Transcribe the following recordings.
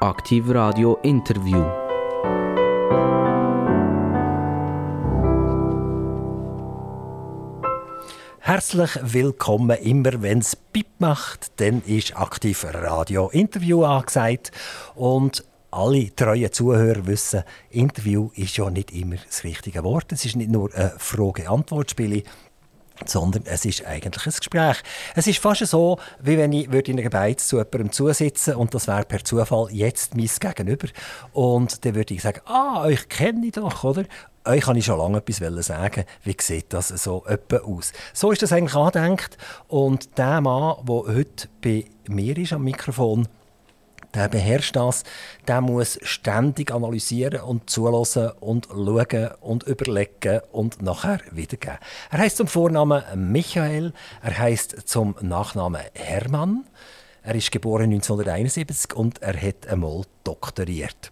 Aktiv Radio Interview. Herzlich willkommen. Immer wenn es Pip macht, dann ist Aktiv Radio Interview angesagt. Und alle treuen Zuhörer wissen, Interview ist ja nicht immer das richtige Wort. Es ist nicht nur ein Frage-Antwort-Spiel, sondern es ist eigentlich ein Gespräch. Es ist fast so, wie wenn ich in einer Beiz zu jemandem zusitze und das wäre per Zufall jetzt mein Gegenüber. Und dann würde ich sagen, ah, euch kenne ich doch, oder? Euch kann ich schon lange etwas sagen. Wie sieht das so etwa aus? So ist das eigentlich angedenkt. Und der Mann, der heute bei mir ist am Mikrofon, der beherrscht das, der muss ständig analysieren und zulassen und schauen und überlegen und nachher wiedergeben. Er heißt zum Vornamen Michael, er heißt zum Nachnamen Hermann. Er ist geboren 1971 und er hat einmal doktoriert.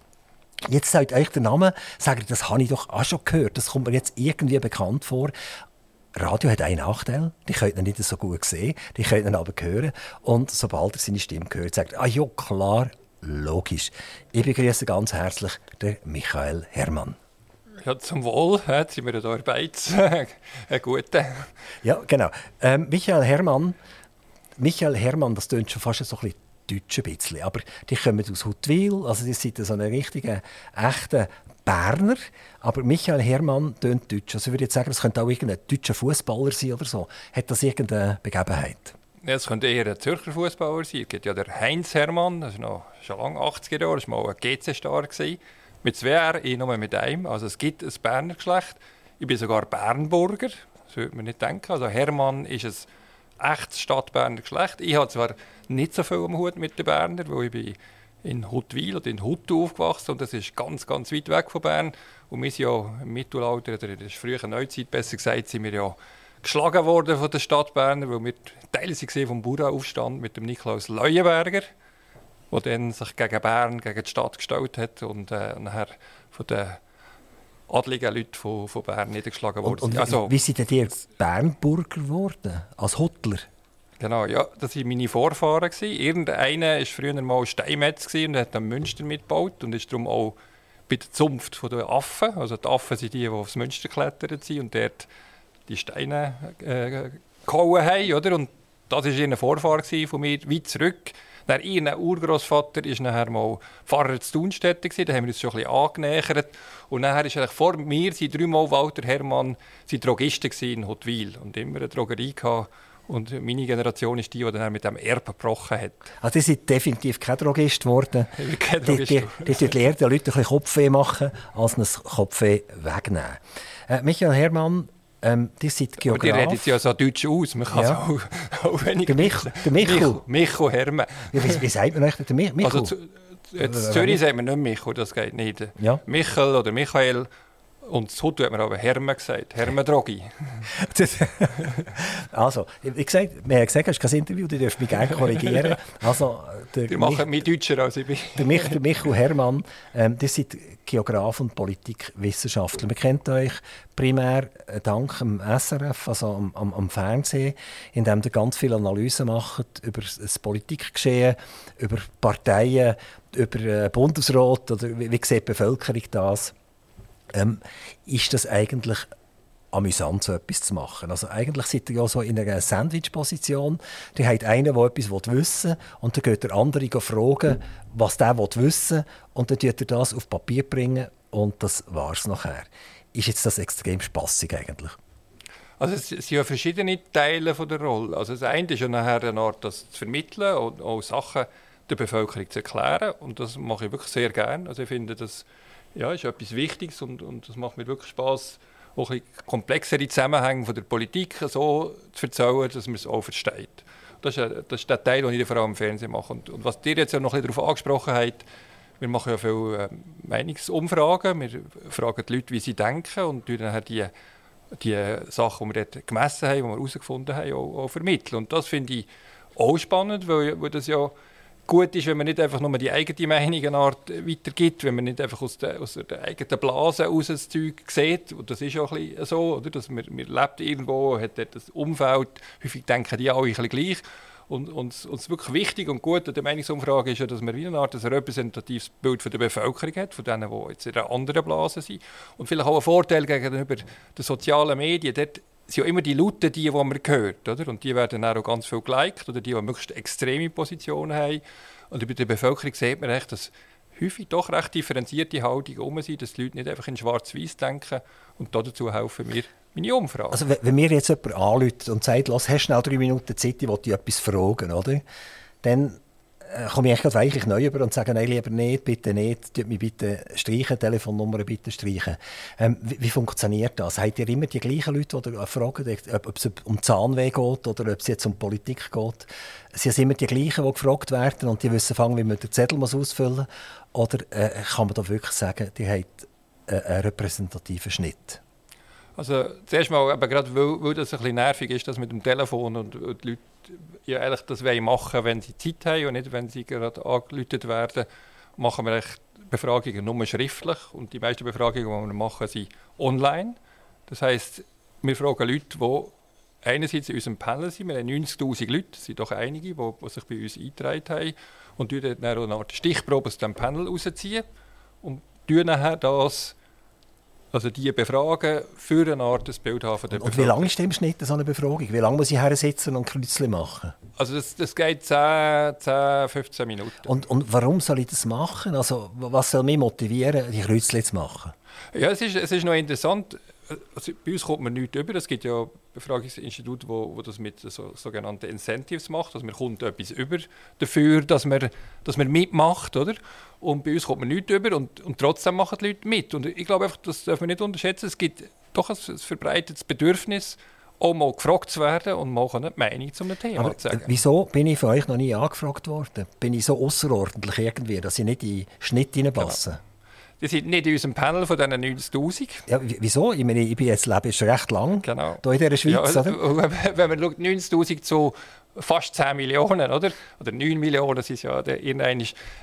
Jetzt sagt euch der Name, sagt das habe ich doch auch schon gehört, das kommt mir jetzt irgendwie bekannt vor. Radio hat einen Nachteil, die könnt ihr nicht so gut sehen, die könnt ihr aber hören. Und sobald er seine Stimme hört, sagt er, ah ja, klar, logisch. Ich begrüße ganz herzlich den Michael Hermann. Ja, zum Wohl, jetzt sind wir hier Beiz. Ein guter. Ja, genau. Ähm, Michael Hermann, Michael Hermann, das klingt schon fast so ein bisschen deutsch ein bisschen, aber die kommen aus Huttwil, also die sind so ein richtiger, echter Berner, aber Michael Hermann tönt deutsch. Also ich würde jetzt sagen, es könnte auch irgendein deutscher Fußballer sein oder so. Hat das irgendeine Begebenheit? Ja, es könnte eher ein Zürcher Fußballer sein. Es gibt ja der Heinz Hermann, das ist noch schon lange 80er Jahre, das war mal ein GC-Star. Mit zwei R, ich nur mit einem. Also es gibt ein Berner Geschlecht. Ich bin sogar Bernburger, das würde man nicht denken. Also Hermann ist ein echtes Stadtberner Geschlecht. Ich habe zwar nicht so viel am Hut mit den Bernern, weil ich bin in Huttwil oder in Huttu aufgewachsen und das ist ganz, ganz weit weg von Bern. Und wir sind ja im Mittelalter, oder in der frühen Neuzeit besser gesagt, sind wir ja geschlagen worden von der Stadt Bern, weil wir Teil vom Bauernaufstand mit dem Niklaus Leuenberger, der dann sich gegen Bern, gegen die Stadt gestellt hat und äh, nachher von den adligen Leuten von, von Bern niedergeschlagen worden. Und, und also, wie sind denn die Bernburger geworden, als Huttler? Genau, ja, das waren meine Vorfahren. Irgendeiner war früher mal Steinmetz und hat dann Münster mitgebaut und ist darum auch bei der Zunft der Affen. Also die Affen sind die, die aufs Münster geklettert sind und dort die Steine äh, gehauen haben. Oder? Und das war ihr Vorfahr von mir, weit zurück. Ihr Urgroßvater war nachher mal Pfarrer zu Thunstetten, da haben wir uns schon ein bisschen angenähert. Und nachher ist vor mir sind dreimal Walter Hermann Drogisten in Hotwil und immer eine Drogerie gehabt. Und meine Generation ist die, die dann mit dem Erbe gebrochen hat. Also, die sind definitiv kein Drogist geworden. kein Drogist. Die, die, die, die lernen den Leuten ein bisschen Kopfweh machen, als ein Kopfweh wegnehmen. Äh, Michael Hermann, ähm, die sind Geograf. Aber die reden ja so deutsch aus. Man kann ja. auch, auch wenig der, Mich, der Michel. Michel Hermann. Ja, wie, wie sagt man eigentlich der Michel? Also zu, jetzt Zürich sagt man nicht Michel, das geht nicht. Ja. Michel oder Michael und Hut hat man aber Hermen gesagt. Hermen Drogi. also, wie gesagt, wir haben gesagt, es ist kein Interview, du darfst mich gerne korrigieren. Also, der Die machen mich deutscher als ich bin. Der, Mich, der Michael Hermann, ähm, ihr seid Geograf und Politikwissenschaftler. Man kennt euch primär dank dem SRF, also am, am, am Fernsehen, in dem ihr ganz viele Analysen macht über das Politikgeschehen, über Parteien, über äh, Bundesrat oder wie, wie sieht die Bevölkerung das? Ähm, ist das eigentlich amüsant, so etwas zu machen. Also eigentlich seid ihr ja so in einer Sandwich-Position. Die hat einen, der etwas wissen will, und dann geht der andere fragen, was der wissen will, und dann tut er das auf Papier bringen, und das war es nachher. Ist jetzt das extrem spaßig eigentlich? Also es sind ja verschiedene Teile von der Rolle. Also das eine ist ja nachher eine Art, das zu vermitteln und auch Sachen der Bevölkerung zu erklären. Und das mache ich wirklich sehr gerne. Also ich finde, das ja, ist etwas Wichtiges und, und das macht mir wirklich Spaß, auch komplexere Zusammenhänge von der Politik so zu erzählen, dass man es auch versteht. Das ist, das ist der Teil, den ich vor allem im Fernsehen mache. Und, und was ihr jetzt ja noch ein darauf angesprochen habt, wir machen ja viele äh, Meinungsumfragen, wir fragen die Leute, wie sie denken und dann die, die Sachen, die wir dort gemessen haben, die wir herausgefunden haben, auch, auch vermitteln. Und das finde ich auch spannend, weil, weil das ja gut ist, wenn man nicht einfach nur die eigene Meinung eine Art weitergibt, wenn man nicht einfach aus der, aus der eigenen Blase aus das Zeug sieht. Und das ist auch so, oder? Dass man, man lebt irgendwo, hat das Umfeld, häufig denken die alle ein bisschen gleich. Und uns und, wirklich wichtig und gut an der Meinungsumfrage ist ja, dass man wie eine Art ein repräsentatives Bild von der Bevölkerung hat, von denen, die jetzt in einer anderen Blase sind. Und vielleicht auch ein Vorteil gegenüber den sozialen Medien. Dort sind ja immer die Lauten, die, die man hört. Oder? Und die werden auch ganz viel geliked, oder die, die möglichst extreme Positionen haben. Und über die Bevölkerung sieht man echt, dass häufig doch recht differenzierte Haltungen um sind, dass die Leute nicht einfach in schwarz-weiß denken. Und dazu helfen wir meine Umfrage. Also wenn mir jetzt jemand anruft und sagt, lass, hast schnell drei Minuten Zeit, ich will dich etwas fragen, oder? dann komme ich gerade weichlich neu über und sage, nein, lieber nicht, bitte nicht, tut mich bitte streichen, Telefonnummer bitte streichen. Ähm, wie, wie, funktioniert das? Habt ihr immer die gleichen Leute, die fragen, ob, ob es um Zahnweh geht oder ob es jetzt um Politik geht? Sind immer die gleichen, die gefragt werden und die wissen, fangen, wie man den Zettel ausfüllen muss? Oder äh, kann man da wirklich sagen, die haben äh, einen repräsentativen Schnitt? Also zuerst mal, aber gerade weil, weil das ein bisschen nervig ist, das mit dem Telefon und, und die Leute ja eigentlich das machen wenn sie Zeit haben und nicht, wenn sie gerade angeläutet werden, machen wir Befragungen nur schriftlich. Und die meisten Befragungen, die wir machen, sind online. Das heißt, wir fragen Leute, die einerseits in unserem Panel sind, wir haben 90'000 Leute, das sind doch einige, die, die sich bei uns eingetragen haben und dann eine Art Stichprobe aus dem Panel rausziehen und dann das also die befragen für eine Art das Bild haben der Und wie lange ist im Schnitt so eine Befragung? Wie lange muss ich her sitzen und Kreuzchen machen? Also das, das geht 10, 10, 15 Minuten. Und, und warum soll ich das machen? Also was soll mich motivieren, die Kreuzchen zu machen? Ja, es ist, es ist noch interessant. Also bei uns kommt man nichts über. Es gibt ja Befragungsinstitute, wo, wo das mit so, sogenannten Incentives macht. Also man kommt etwas über dafür, dass man, dass man mitmacht. Oder? Und bei uns kommt man nichts über und, und trotzdem machen die Leute mit. Und ich glaube, einfach, das darf man nicht unterschätzen. Es gibt doch ein, ein verbreitetes Bedürfnis, auch mal gefragt zu werden und mal eine Meinung zu einem Thema Aber zu sagen. Wieso bin ich von euch noch nie angefragt worden? Bin ich so außerordentlich irgendwie, dass ich nicht in den Schnitt hineinpasse? Genau. Die sind nicht in unserem Panel von diesen 90'000. Ja, wieso? Ich meine, ich bin jetzt lebe schon recht lang genau. hier in dieser Schweiz. Ja, oder? Wenn man schaut, 90'000 zu fast 10 Millionen, oder? Oder 9 Millionen, das ist ja der, äh,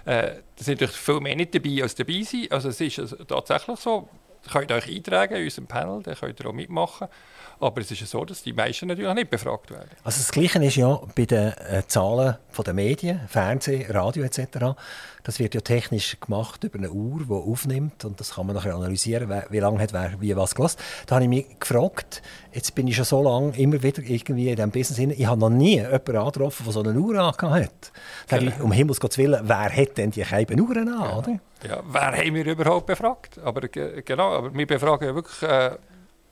da sind natürlich viel mehr nicht dabei, als dabei sind. Also es ist also tatsächlich so, ihr könnt euch eintragen in unserem Panel, da könnt ihr auch mitmachen. Aber es ist ja so, dass die meisten natürlich nicht befragt werden. Also das Gleiche ist ja bei den äh, Zahlen der Medien, Fernsehen, Radio etc. Das wird ja technisch gemacht über eine Uhr, die aufnimmt und das kann man nachher analysieren, wie lange hat wer wie was gelassen. Da habe ich mich gefragt, jetzt bin ich schon so lange immer wieder irgendwie in diesem Business hin, ich habe noch nie jemanden angetroffen, der so eine Uhr angehabt hat. Genau. Ich, um Himmels Willen, wer hat denn die Scheiben Uhren an, ja. oder? Ja, wer haben wir überhaupt befragt? Aber genau, aber wir befragen ja wirklich... Äh,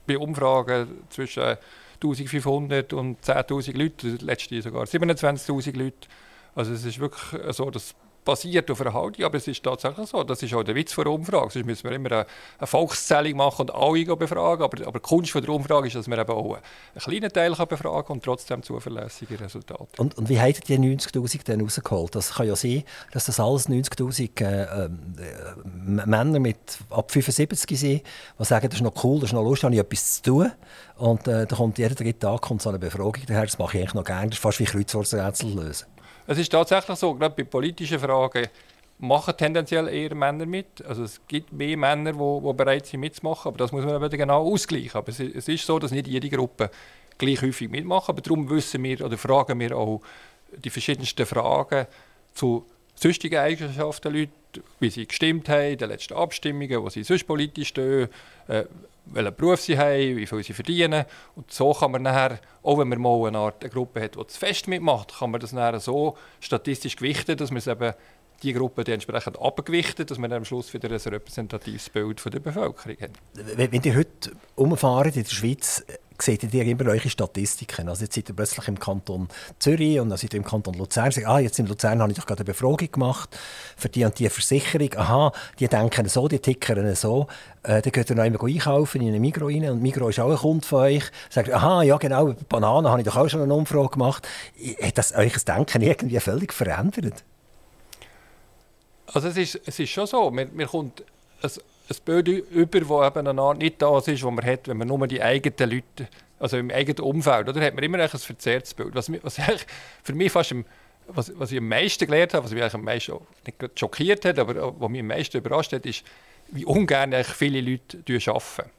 bei Umfragen zwischen 1500 und 10.000 Leuten, letzte sogar 27.000 Leute. Also es ist wirklich so, dass basiert auf einer Haltung, aber es ist tatsächlich so. Das ist auch der Witz der Umfrage. Sonst müssen wir immer eine, eine Volkszählung machen und alle befragen. Aber, aber die Kunst der Umfrage ist, dass man eben auch einen kleinen Teil befragen kann und trotzdem zuverlässige Resultate. Und, und wie ihr die 90'000 dann rausgeholt? Das kann ja sein, dass das alles 90'000 äh, äh, Männer mit ab 75 sind, die sagen, das ist noch cool, das ist noch lustig, habe ich etwas zu tun. Und äh, da kommt jeden dritten Tag kommt so eine Befragung daher. Das mache ich eigentlich noch gerne. Das ist fast wie Kreuzworträtsel lösen. Es ist tatsächlich so, gerade bei politischen Fragen machen tendenziell eher Männer mit. Also es gibt mehr Männer, die, bereit sind mitzumachen, aber das muss man eben genau ausgleichen. Aber es, es ist so, dass nicht jede Gruppe gleich häufig mitmacht, aber darum wissen wir oder fragen wir auch die verschiedensten Fragen zu sonstigen Eigenschaften der Leute, wie sie gestimmt haben den letzten Abstimmungen, wo sie sonst politisch stehen, äh, welchen Beruf sie haben, wie viel sie verdienen. Und so kann man nachher, auch wenn man mal eine Art eine Gruppe hat, die zu fest mitmacht, kann man das nachher so statistisch gewichten, dass man es eben die Gruppe die entsprechend abgewichtet, dass man am Schluss wieder ein repräsentatives Bild von der Bevölkerung hat. Wenn, ihr heute umfahrt in der Schweiz, seht ihr immer eure Statistiken. Also jetzt seid ihr plötzlich im Kanton Zürich und dann seid ihr im Kanton Luzern. Sagt, ah, jetzt in Luzern habe ich doch gerade eine Befragung gemacht für die und die Versicherung. Aha, die denken so, die tickern so. Äh, dann geht ihr noch einmal einkaufen in eine Migro rein und Migro ist auch ein Kunde von euch. Sagt, aha, ja genau, Bananen habe ich doch auch schon eine Umfrage gemacht. Hat das das Denken irgendwie völlig verändert? Also es ist, es ist schon so, mir, mir kommt ein, ein Bild über, das eben eine Art nicht das ist, was man hat, wenn man nur die eigenen Leute, also im eigenen Umfeld, oder, hat man immer ein verzerrtes Bild. Was, was für mich fast am, was, was ich am meisten gelernt habe, was mich am meisten nicht schockiert hat, aber was mich am meisten überrascht hat, ist, wie ungern viele Leute arbeiten.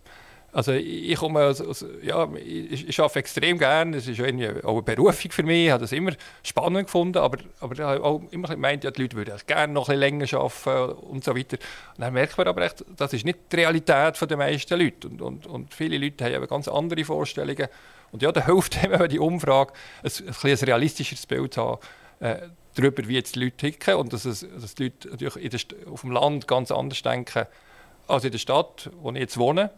Also ich komme aus, aus, ja, ich, ich arbeite extrem gerne, es ist auch eine Berufung für mich, ich habe das immer spannend gefunden, aber, aber ich habe auch immer gemeint, ja, die Leute würden gerne noch ein länger arbeiten und so weiter. Und dann merkt man aber echt, das ist nicht die Realität der meisten Leute und, und, und viele Leute haben ganz andere Vorstellungen. Und ja, da hilft eben die Umfrage, ein, ein, ein realistischeres Bild zu haben, äh, darüber, wie jetzt die Leute ticken. Und dass, es, dass die Leute natürlich auf dem Land ganz anders denken als in der Stadt, wo ich jetzt wohne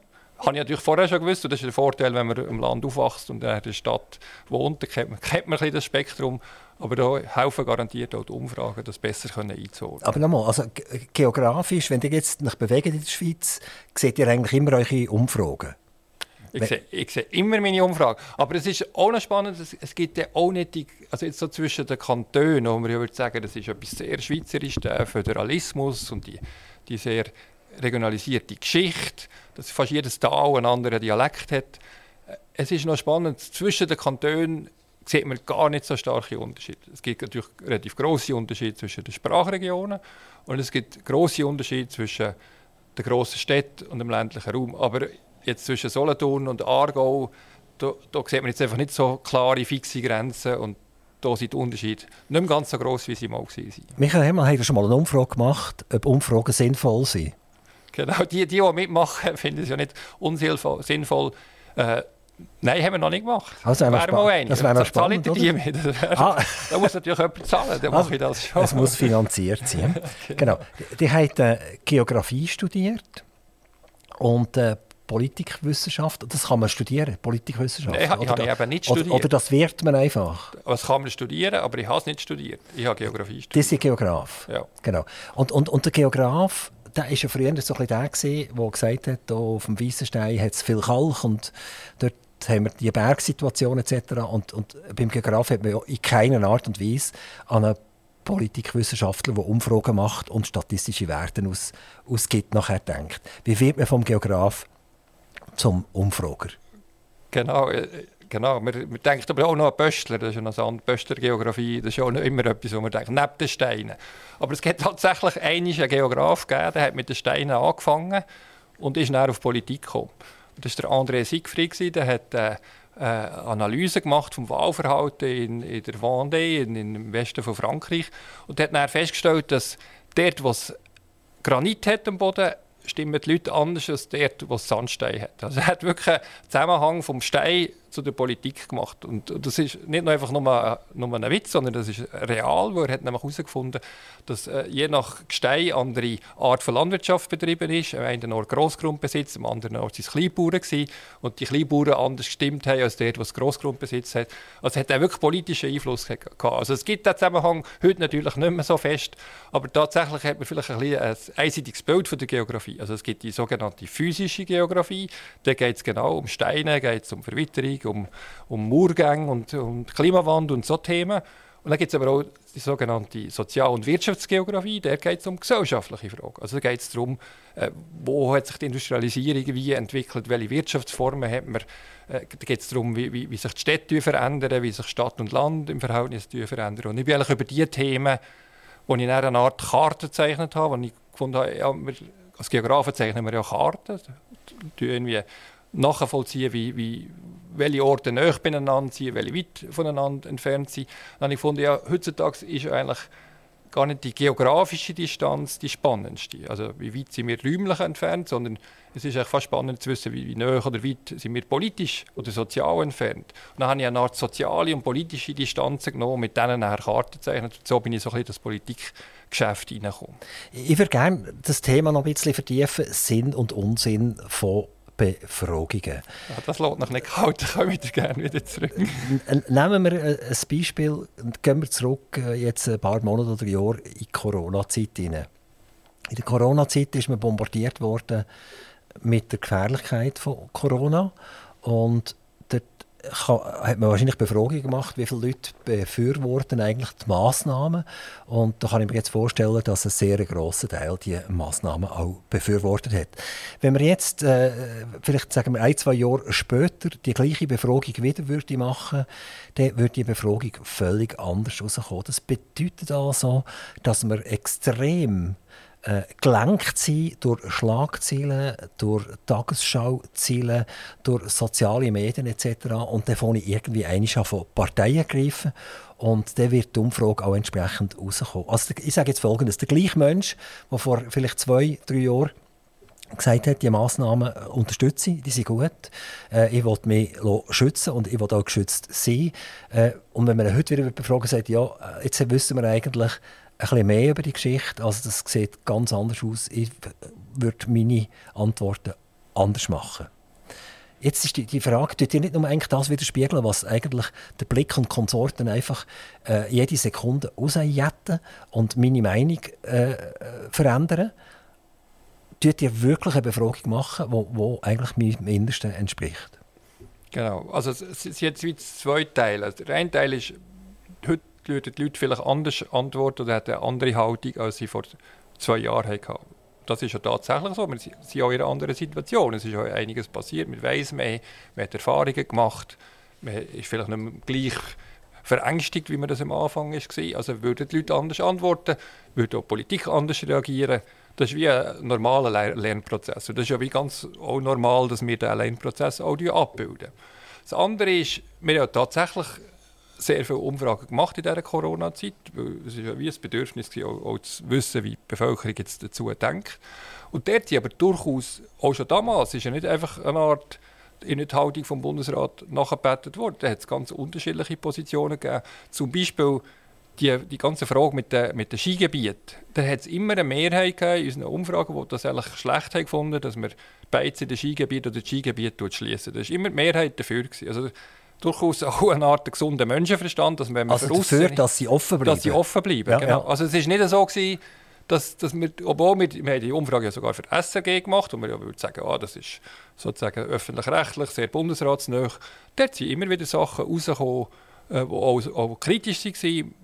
habe ich natürlich vorher schon gewusst. Und das ist der Vorteil, wenn man im Land aufwächst und in der Stadt wohnt, dann kennt man, kennt man ein bisschen das Spektrum. Aber da helfen garantiert auch die Umfragen, das besser einzuordnen. Aber nochmal, also geografisch, wenn ihr jetzt nach bewegt in der Schweiz, seht ihr eigentlich immer eure Umfragen? Ich sehe, ich sehe, immer meine Umfragen. Aber es ist auch noch spannend, es, es gibt ja auch nicht die, also jetzt so zwischen den Kantonen, wo man ja würde sagen, das ist etwas sehr schweizerisch, der Föderalismus und die, die sehr regionalisierte Geschichte, dass fast jedes Tal einen anderen Dialekt hat. Es ist noch spannend, zwischen den Kantonen sieht man gar nicht so starke Unterschiede. Es gibt natürlich relativ große Unterschiede zwischen den Sprachregionen und es gibt große Unterschiede zwischen den grossen Städten und dem ländlichen Raum. Aber jetzt zwischen Solothurn und Aargau, da, da sieht man jetzt einfach nicht so klare, fixe Grenzen und da sind die Unterschiede nicht mehr ganz so groß, wie sie mal waren. Michael Hemmel hat schon mal eine Umfrage gemacht, ob Umfragen sinnvoll sind. Genau, die, die, die mitmachen, finden es ja nicht unsinnvoll. Äh, Nein, haben wir noch nicht gemacht. Also wäre mal eine. Das wäre noch spannend, oder? Die mit. Ah. Da muss natürlich jemand zahlen, dann also, mache ich das schon. Es muss finanziert sein. genau. Die hat äh, Geografie studiert und äh, Politikwissenschaft. Das kann man studieren, Politikwissenschaft. Nein, ich habe eben nicht studiert. Oder, oder, das wird man einfach. Das kann man studieren, aber ich habe es nicht studiert. Ich habe Geografie studiert. Das ist Geograf? Ja. Genau. Und, und, und der Geograf der war ja früher so ein der, der gesagt hat, hier auf dem Weissenstein hat es viel Kalk und dort haben wir die Bergsituation etc. Und, und beim Geograf hat man in keiner Art und Weise an einen Politikwissenschaftler, der Umfragen macht und statistische Werte aus, ausgibt, nachher denkt. Wie wird man vom Geograf zum Umfrager? Genau, äh, Genau, man, man denkt aber auch noch an Pöstler, das ist ja noch so Pöstlergeografie, das ist ja auch immer etwas, wo man denkt, neben den Steinen. Aber es gibt tatsächlich einen Geograf gegeben, der hat mit den Steinen angefangen und ist dann auf Politik gekommen. Das war der André Siegfried, der hat äh, äh, Analyse gemacht vom Wahlverhalten in, in der Vendée, in, in, im Westen von Frankreich und hat dann festgestellt, dass dort, wo es Granit hat am Boden, stimmen die Leute anders als dort, wo es Sandstein hat. Also er hat wirklich einen Zusammenhang vom Stein zu der Politik gemacht. Und das ist nicht nur einfach nur, nur ein Witz, sondern das ist real, wo er hat nämlich herausgefunden dass äh, je nach Gestein andere Art von Landwirtschaft betrieben ist. Am einen Ort Grossgrundbesitz, am anderen Ort sind es Kleinbauern und die Kleinbauern anders gestimmt haben als dort, was Grossgrundbesitz hat. Also hat er wirklich politischen Einfluss gehabt. Also es gibt den Zusammenhang heute natürlich nicht mehr so fest, aber tatsächlich hat man vielleicht ein, ein einseitiges Bild von der Geografie. Also es gibt die sogenannte physische Geografie, da geht es genau um Steine, geht es um Verwitterung, um, um Murgänge und um Klimawandel und so Themen. Und dann gibt es aber auch die sogenannte Sozial- und Wirtschaftsgeografie, da geht es um gesellschaftliche Fragen. Also da geht es darum, äh, wo hat sich die Industrialisierung wie entwickelt, welche Wirtschaftsformen hat man. Äh, da geht es darum, wie, wie, wie, sich die Städte verändern, wie sich Stadt und Land im Verhältnis verändern. Und ich bin eigentlich über diese Themen, wo ich eine Art Karte gezeichnet habe, wo ich gefunden habe, ja, wir, als Geografen zeichnen wir ja Karten, irgendwie nachvollziehen, wie, wie, welche Orte näher beieinander sind, welche weit voneinander entfernt sind. Dann habe ich gefunden, ja, heutzutage ist eigentlich gar nicht die geografische Distanz die spannendste. Also wie weit sind wir räumlich entfernt, sondern es ist fast spannend zu wissen, wie, wie näher oder weit sind wir politisch oder sozial entfernt. Und dann habe ich eine Art soziale und politische Distanz genommen, mit denen nachher Karten gezeichnet. So bin ich so ein bisschen das Politikgeschäft hineingekommen. Ich würde gerne das Thema noch ein bisschen vertiefen, Sinn und Unsinn von Befragungen. Ja, das lässt noch nicht kalt, ich komme gerne wieder zurück. Nehmen wir ein Beispiel und gehen wir zurück jetzt ein paar Monate oder Jahre in die Corona-Zeit In der Corona-Zeit ist man bombardiert worden mit der Gefährlichkeit von Corona und hat man wahrscheinlich Befragungen gemacht, wie viele Leute befürworten eigentlich die Massnahmen. Und da kann ich mir jetzt vorstellen, dass ein sehr grosser Teil die Massnahmen auch befürwortet hat. Wenn wir jetzt, äh, vielleicht sagen wir ein, zwei Jahre später, die gleiche Befragung wieder würde machen, dann würde die Befragung völlig anders herauskommen. Das bedeutet also, dass wir extrem äh, gelenkt sein durch Schlagzeilen, durch Tagesschauziele, durch soziale Medien etc. Und dann fange ich irgendwie einmal von Parteien greifen und dann wird die Umfrage auch entsprechend rauskommen. Also ich sage jetzt Folgendes, der gleiche Mensch, der vor vielleicht zwei, drei Jahren gesagt hat, die Massnahmen unterstütze ich, die sind gut. Äh, ich will mich schützen und ich will auch geschützt sein. Äh, und wenn man heute wieder befragen sagt, ja, äh, jetzt wissen wir eigentlich bisschen mehr über die Geschichte, also das sieht ganz anders aus, ich würde meine Antworten anders machen. Jetzt ist die, die Frage, tut ihr nicht nur eigentlich das widerspiegeln, was eigentlich der Blick und Konsorten einfach äh, jede Sekunde rausjetten und meine Meinung äh, verändern? Tut ihr wirklich eine Befragung machen, die wo, wo eigentlich meinem Innersten entspricht? Genau, also es sind jetzt zwei Teile. Also der eine Teil ist, heute die Leute vielleicht anders antworten oder hätten eine andere Haltung, als sie vor zwei Jahren hatten das ist ja tatsächlich so. Wir sind auch in einer anderen Situation. Es ist ja einiges passiert. Man weiß mehr, man hat Erfahrungen gemacht. Man ist vielleicht nicht mehr gleich verängstigt, wie man das am Anfang war. Also würden die Leute anders antworten, würde auch die Politik anders reagieren. Das ist wie ein normaler Lernprozess. Und das ist ja wie ganz auch normal, dass wir diesen Lernprozess auch abbilden. Das andere ist, wir haben tatsächlich sehr viele Umfragen gemacht in dieser Corona-Zeit. Es war wie ein Bedürfnis, auch, zu wissen, wie die Bevölkerung jetzt dazu denkt. Und dort sind aber durchaus, auch schon damals, ist ja nicht einfach eine Art in der Haltung vom Bundesrat nachgebettet worden. Da hat es ganz unterschiedliche Positionen gegeben. Zum Beispiel die, die ganze Frage mit den mit Skigebieten. Da hat es immer eine Mehrheit in unseren Umfragen, die das eigentlich schlecht gefunden dass wir Beizen in den Skigebieten oder das Skigebiet schließen. Da war immer die Mehrheit dafür. Gewesen. Also, durchaus auch eine Art gesunder Menschenverstand, dass wenn man also dafür, dass sie offen bleiben. Dass sie offen bleiben, ja, genau. Ja. Also es ist nicht so gewesen, dass, dass wir, obwohl wir, wir haben die Umfrage ja sogar für SRG gemacht, und wir ja würden sagen, ah, das ist sozusagen öffentlich-rechtlich, sehr bundesratsnah, dort sind immer wieder Sachen rausgekommen, die äh, auch, auch kritisch waren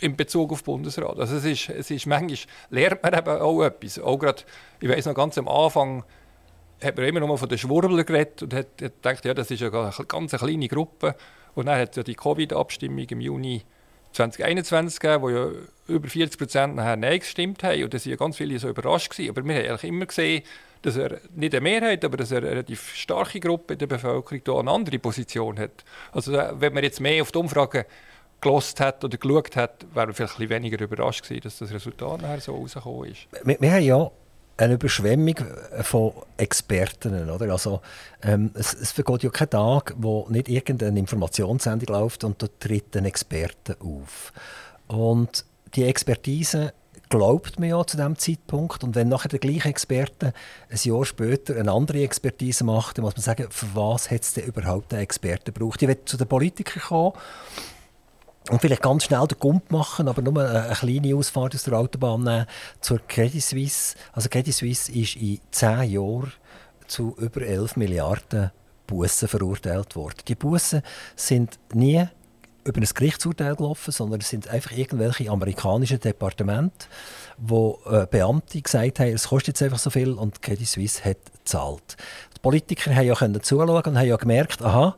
in Bezug auf Bundesrat. Also es ist, es ist manchmal lernt man eben auch etwas. Auch gerade, ich weiß noch ganz am Anfang, hat man immer noch von den Schwurbler geredet und hat, hat gedacht, ja, das ist eine ganz kleine Gruppe. Und dann hat es ja die Covid-Abstimmung im Juni 2021 gegeben, wo ja über 40 Prozent nachher Nein gestimmt haben. Und da waren ja ganz viele so überrascht. Gewesen. Aber wir haben eigentlich immer gesehen, dass er nicht eine Mehrheit, aber dass er eine relativ starke Gruppe in der Bevölkerung da eine andere Position hat. Also wenn man jetzt mehr auf die Umfragen gelost hat oder geschaut hat, wäre man vielleicht ein bisschen weniger überrascht gewesen, dass das Resultat nachher so rausgekommen ist. Wir, wir haben ja eine Überschwemmung von Experten. Oder? Also, ähm, es, es vergeht ja kein Tag, wo nicht irgendeine Informationssendung läuft und da tritt ein Experte auf. Und die Expertise glaubt man ja zu diesem Zeitpunkt. Und wenn nachher der gleiche Experte ein Jahr später eine andere Expertise macht, dann muss man sagen, für was hat es denn überhaupt einen Experten gebraucht? Ich will zu den Politikern kommen und vielleicht ganz schnell den Gump machen, aber nur eine, kleine Ausfahrt aus der Autobahn nehmen zur Credit Suisse. Also Credit Suisse ist in zehn Jahren zu über 11 Milliarden Bussen verurteilt worden. Die Bussen sind nie über ein Gerichtsurteil gelaufen, sondern es sind einfach irgendwelche amerikanischen Departemente, wo äh, Beamte gesagt haben, es kostet jetzt einfach so viel und Credit Suisse hat gezahlt. Die Politiker haben ja zuschauen und haben ja gemerkt, aha,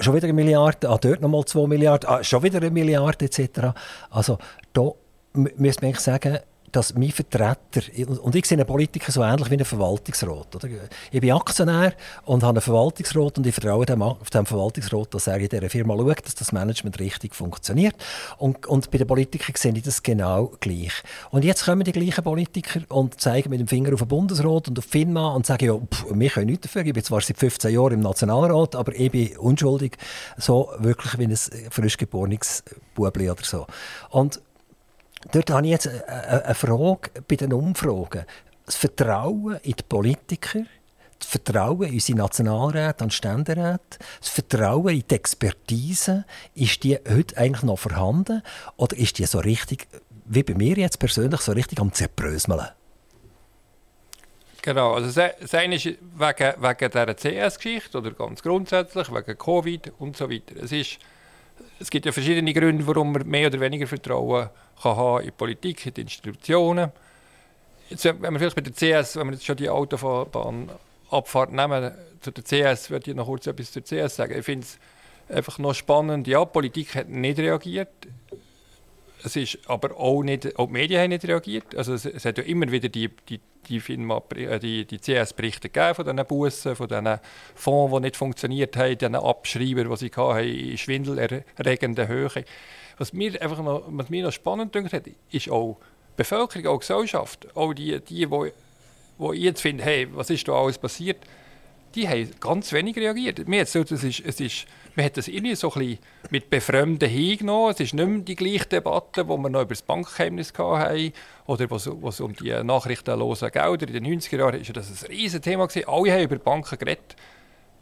schon wieder eine Milliarde, ah, dort nochmal zwei Milliarden, ah, schon wieder eine Milliarde etc. Also da müsste man eigentlich sagen, dass mein Vertreter, und ich sehe einen Politiker so ähnlich wie einen Verwaltungsrat. Oder? Ich bin Aktionär und habe einen Verwaltungsrat und ich vertraue dem, dem Verwaltungsrat, dass er in dieser Firma schaut, dass das Management richtig funktioniert. Und, und bei den Politikern sehe ich das genau gleich. Und jetzt kommen die gleichen Politiker und zeigen mit dem Finger auf den Bundesrat und auf FINMA und sagen, ja, pff, wir können nichts dafür. Ich bin zwar seit 15 Jahren im Nationalrat, aber ich bin unschuldig. So wirklich wie ein frisch geborenes Bubli oder so. Und Dort habe ich jetzt eine Frage bei den Umfragen. Das Vertrauen in die Politiker, das Vertrauen in unsere Nationalräte und Ständeräte, das Vertrauen in die Expertise, ist die heute eigentlich noch vorhanden? Oder ist die so richtig, wie bei mir jetzt persönlich, so richtig am Zerbröseln? Genau, also das eine ist wegen, wegen dieser CS-Geschichte oder ganz grundsätzlich, wegen Covid und so weiter. Es ist es gibt ja verschiedene Gründe, warum man mehr oder weniger Vertrauen kann haben in die Politik, in die Institutionen. Jetzt, wenn wir vielleicht bei der CS, wenn wir jetzt schon die Autobahnabfahrt nehmen, zu der CS würde ich noch kurz etwas zur CS sagen. Ich finde es einfach noch spannend, ja, die Politik hat nicht reagiert. es ist aber auch nicht, auch die Medien haben nicht reagiert. Also es, es hat ja immer wieder die, die, die, äh, die, die CS-Berichte gegeben von diesen Bussen, von diesen Fonds, die nicht funktioniert haben, diesen Abschreiber, die sie hatten, in schwindelerregender Höhe. Was mir einfach noch, was mir noch spannend hat, ist auch die Bevölkerung, auch die Gesellschaft, auch die, die, die, die jetzt finden, hey, was ist da alles passiert, die haben ganz wenig reagiert. Mir jetzt das ist, es ist, man hat das irgendwie so ein bisschen mit Befremden hingenommen. Es ist nicht mehr die gleiche Debatte, die wir noch über das Bankgeheimnis hatten oder was, was um die nachrichtenlosen Gelder in den 90er Jahren ist. Das ein riesiges Thema. Alle haben über Banken geredet.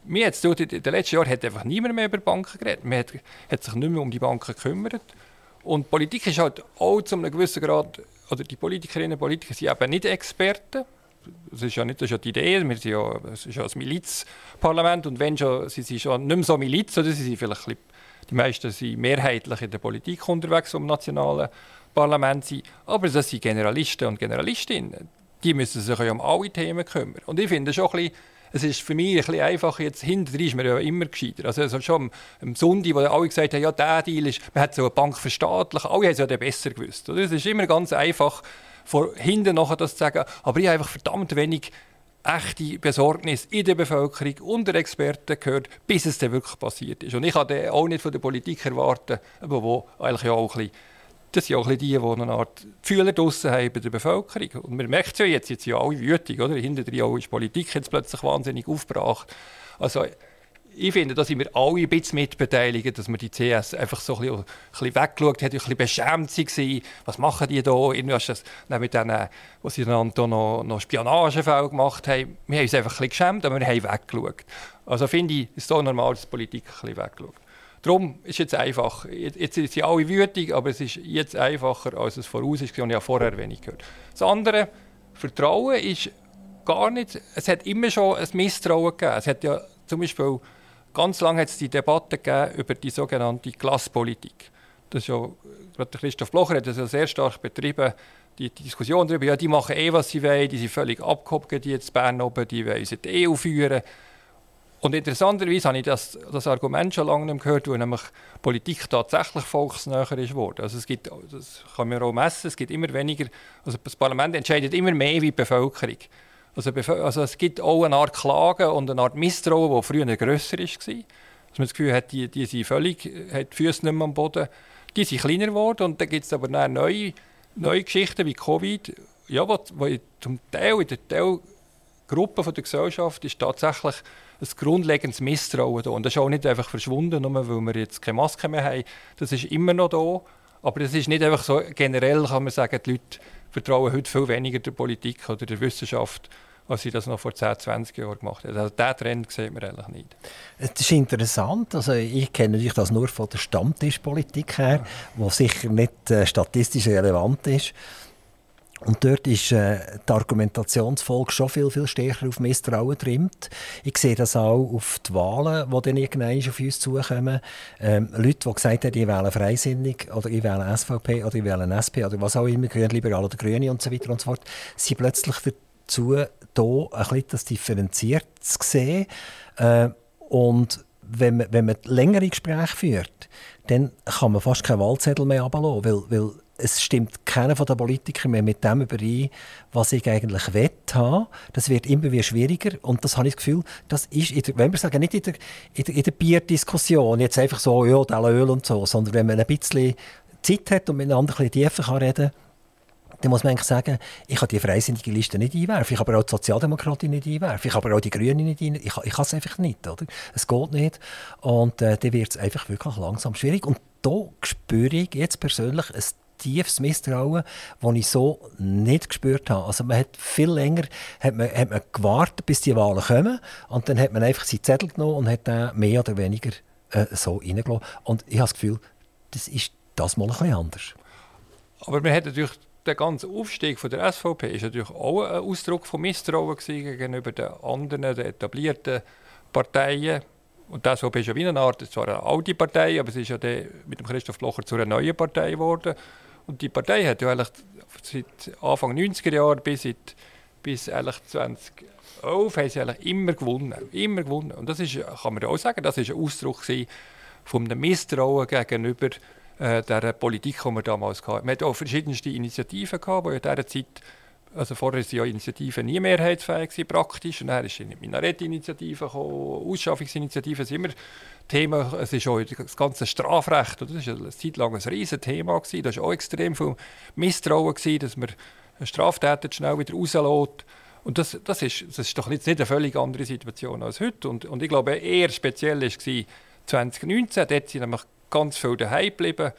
Mir jetzt, in den letzten Jahren hat einfach niemand mehr über Banken geredet. Man hat, hat sich nicht mehr um die Banken gekümmert. Und Politik ist halt auch zu einem gewissen Grad, oder die Politikerinnen und Politiker sind eben nicht Experten das ist ja nicht das ist ja die Idee, wir sind ja, es ist ja ein Milizparlament und wenn schon, sie sind schon nicht mehr so Miliz, oder sie sind vielleicht bisschen, die meisten sind mehrheitlich in der Politik unterwegs, um nationale Parlament sind, aber das sind Generalisten und Generalistinnen, die müssen sich ja um alle Themen kümmern. Und ich finde schon ein bisschen, es ist für mich ein bisschen einfach, jetzt hinterher ist man ja immer gescheiter. Also, also schon am, am Sonntag, wo alle gesagt haben, ja, der Deal ist, man hat so eine Bank verstaatlicht, alle haben es ja besser gewusst. Es ist immer ganz einfach, von hinten nachher das zu sagen. Aber ich habe einfach verdammt wenig echte Besorgnis in der Bevölkerung und der Experten gehört, bis es dann wirklich passiert ist. Und ich kann auch nicht von der Politik erwarten, aber wo eigentlich auch ein bisschen, das sind auch die, die eine Art Fühler draussen haben bei der Bevölkerung. Und man merkt es ja jetzt, jetzt sind ja alle wütig, oder? Hinterher ist die Politik jetzt plötzlich wahnsinnig aufgebracht. Also ich finde, da sind wir alle ein bisschen mitbeteiligt, dass man die CS einfach so ein bisschen, ein bisschen weggeschaut hat, ein bisschen beschämt war. Was machen die da? Irgendwas das, mit denen, was sie dann noch, noch Spionagefälle gemacht haben. Wir haben uns einfach ein bisschen geschämt, aber wir haben weggeschaut. Also finde ich, es ist so normal, dass die Politik ein bisschen wegschaut. Darum ist es jetzt einfach. Jetzt sind sie alle wütig, aber es ist jetzt einfacher, als es voraus ist. Und ich habe vorher wenig gehört. Das andere, Vertrauen ist gar nicht. Es hat immer schon ein Misstrauen gegeben. Es hat ja zum Beispiel Ganz lange hat es die Debatte gegeben über die sogenannte Klasspolitik. Das ist ja, Christoph Blocher hat das ja sehr stark betrieben, die, Diskussion darüber, ja, die machen eh, was sie wollen, die sind völlig abgehoben, die jetzt Bern oben, die wollen die EU führen. Und interessanterweise habe ich das, das Argument schon lange nicht gehört, wo nämlich Politik tatsächlich volksnäher ist worden. Also es gibt, das kann man auch messen, es gibt immer weniger, also das Parlament entscheidet immer mehr wie die Bevölkerung. Also, also, es gibt auch eine Art Klagen und eine Art Misstrauen, die früher grösser war. Dass man das Gefühl hat, die, die sind völlig, hat die Füße nicht mehr am Boden. Die sind kleiner geworden und dann gibt es aber neue, neue Geschichten wie Covid, ja, wo, wo zum Teil in der Teilgruppe der Gesellschaft ist tatsächlich ein grundlegendes Misstrauen da. Und das ist auch nicht einfach verschwunden, nur weil wir jetzt keine Maske mehr haben. Das ist immer noch da. Aber das ist nicht einfach so generell, kann man sagen, die Leute vertrauen heute viel weniger der Politik oder der Wissenschaft, als sie das noch vor 10, 20 Jahren gemacht haben. Also diesen Trend sieht man eigentlich nicht. Es ist interessant. Also ich kenne natürlich das nur von der Stammtischpolitik her, ja. die sicher nicht äh, statistisch relevant ist. Und dort ist äh, die Argumentationsfolge schon viel, viel stärker auf Misstrauen trimmt. Ich sehe das auch auf die Wahlen, die dann irgendwann auf uns zukommen. Ähm, Leute, die gesagt haben, ich wähle Freisinnig oder ich wähle SVP oder ich wähle SP oder was auch immer, Grünliberal oder Grüne und so weiter und so fort, sind plötzlich dazu da, ein bisschen das differenziert zu sehen. Äh, und wenn man, wenn man längere Gespräche führt, dann kann man fast keinen Wahlzettel mehr ablassen, weil, weil es stimmt keiner von den Politikern mehr mit dem überein, was ich eigentlich will haben. Das wird immer wieder schwieriger und das habe ich das Gefühl, das ist, der, wenn wir sagen, nicht in der, in der, in der Bierdiskussion, jetzt einfach so, ja, Öl und so, sondern wenn man ein bisschen Zeit hat und miteinander ein bisschen tiefer reden kann, dann muss man eigentlich sagen, ich kann die freisinnige Liste nicht einwerfen, ich kann aber auch die Sozialdemokratie nicht einwerfen, ich kann aber auch die Grünen nicht einwerfen, ich, ich kann es einfach nicht, oder? Es geht nicht und äh, dann wird es einfach wirklich langsam schwierig und da spüre ich jetzt persönlich ein tiefes Misstrauen, das ich so nicht gespürt habe. Also man hat viel länger hat man, hat man gewartet, bis die Wahlen kommen und dann hat man einfach seinen Zettel genommen und hat den mehr oder weniger äh, so reingelassen. Und ich habe das Gefühl, das ist das mal ein bisschen anders. Aber man hat natürlich der ganze Aufstieg von der SVP ist natürlich auch ein Ausdruck von Misstrauen gegenüber den anderen, den etablierten Parteien. Und die SVP ist ja wie eine Art, zwar eine alte Partei, aber sie ist ja mit dem Christoph Blocher zu einer neuen Partei geworden. Und die Partei hat ja eigentlich seit Anfang 90er Jahre bis, seit, bis eigentlich 2011 haben sie eigentlich immer gewonnen. Immer gewonnen. Und das ist, kann man ja auch sagen, das ist ein Ausdruck von einem Misstrauen gegenüber äh, der Politik, die wir damals hatten. Wir hatten auch verschiedenste Initiativen, gehabt, die in dieser Zeit also vorher waren ja Initiativen nie mehrheitsfähig praktisch. Und dann ist eine Minarett-Initiative Ausschaffungsinitiativen sind immer Thema. Es ist auch das ganze Strafrecht. Das war eine Zeit lang ein riesiges Thema. Da war auch extrem viel Misstrauen, gewesen, dass man Straftäter schnell wieder rauslässt. Und das, das, ist, das ist doch jetzt nicht eine völlig andere Situation als heute. Und, und ich glaube, eher speziell war 2019. Dort sind nämlich ganz viele daheim geblieben,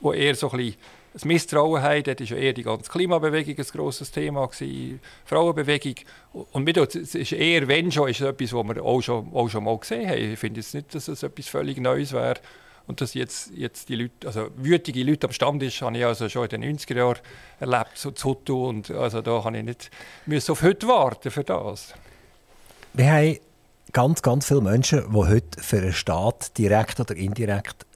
wo eher so ein bisschen das Misstrauen haben. Dort war ja eher die ganze Klimabewegung ein grosses Thema, gewesen, Frauenbewegung. Und mit uns ist eher, wenn schon, ist es etwas, was wir auch schon, auch schon mal gesehen haben. Ich finde jetzt nicht, dass es etwas völlig Neues wäre. Und dass jetzt, jetzt die Leute, also wütige Leute am Stand ist, habe ich also schon in den 90er Jahren erlebt, so zu Hutu. Und also da habe ich nicht müssen auf heute warten für das. Wir haben ganz, ganz viele Menschen, die heute für einen Staat direkt oder indirekt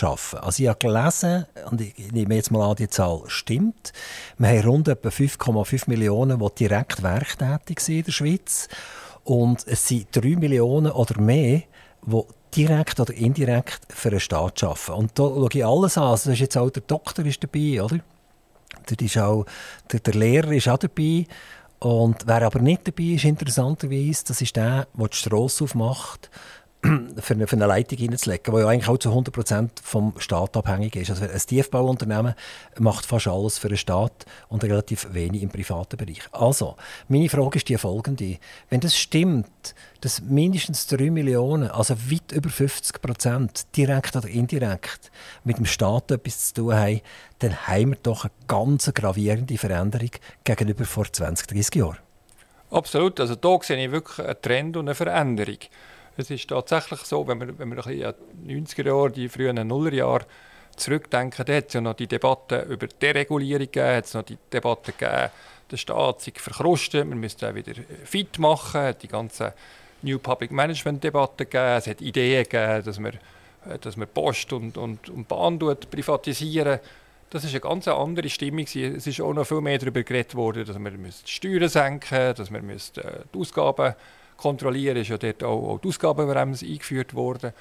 arbeiten. Also ich habe gelesen, und ich nehme jetzt mal an, die Zahl stimmt, wir haben rund etwa 5,5 Millionen, die direkt werktätig sind in der Schweiz. Und es sind 3 Millionen oder mehr, die direkt oder indirekt für einen Staat arbeiten. Und da schaue ich alles an. Also da ist jetzt auch der Doktor ist dabei, oder? Da ist auch, der, der Lehrer ist auch dabei. Und wer aber nicht dabei ist, interessanterweise, das ist der, der die Strasse aufmacht für eine, für eine Leitung hineinzulegen, die ja eigentlich auch zu 100% vom Staat abhängig ist. Also ein Tiefbauunternehmen macht fast alles für den Staat und relativ wenig im privaten Bereich. Also, meine Frage ist die folgende. Wenn das stimmt, dass mindestens 3 Millionen, also weit über 50% direkt oder indirekt mit dem Staat etwas zu tun haben, dann haben wir doch eine ganz gravierende Veränderung gegenüber vor 20, 30 Jahren. Absolut. Also da sehe ich wirklich einen Trend und eine Veränderung. Es ist tatsächlich so, wenn wir, wenn wir ein an die 90er Jahre, die frühen Nullerjahre zurückdenken, da hat es ja noch die Debatte über Deregulierung gegeben, hat es noch die Debatte gegeben, der Staat sich verkrustet, man müsste auch wieder fit machen, hat die ganze New Public Management Debatte gegeben, es hat Ideen gegeben, dass man, dass man Post und, und, und Bahn privatisieren das ist eine ganz andere Stimmung. Es ist auch noch viel mehr darüber geredet worden, dass wir die Steuern senken müssen, dass wir die Ausgaben kontrollieren, ist ja dort auch, auch die Ausgabenbremse eingeführt worden.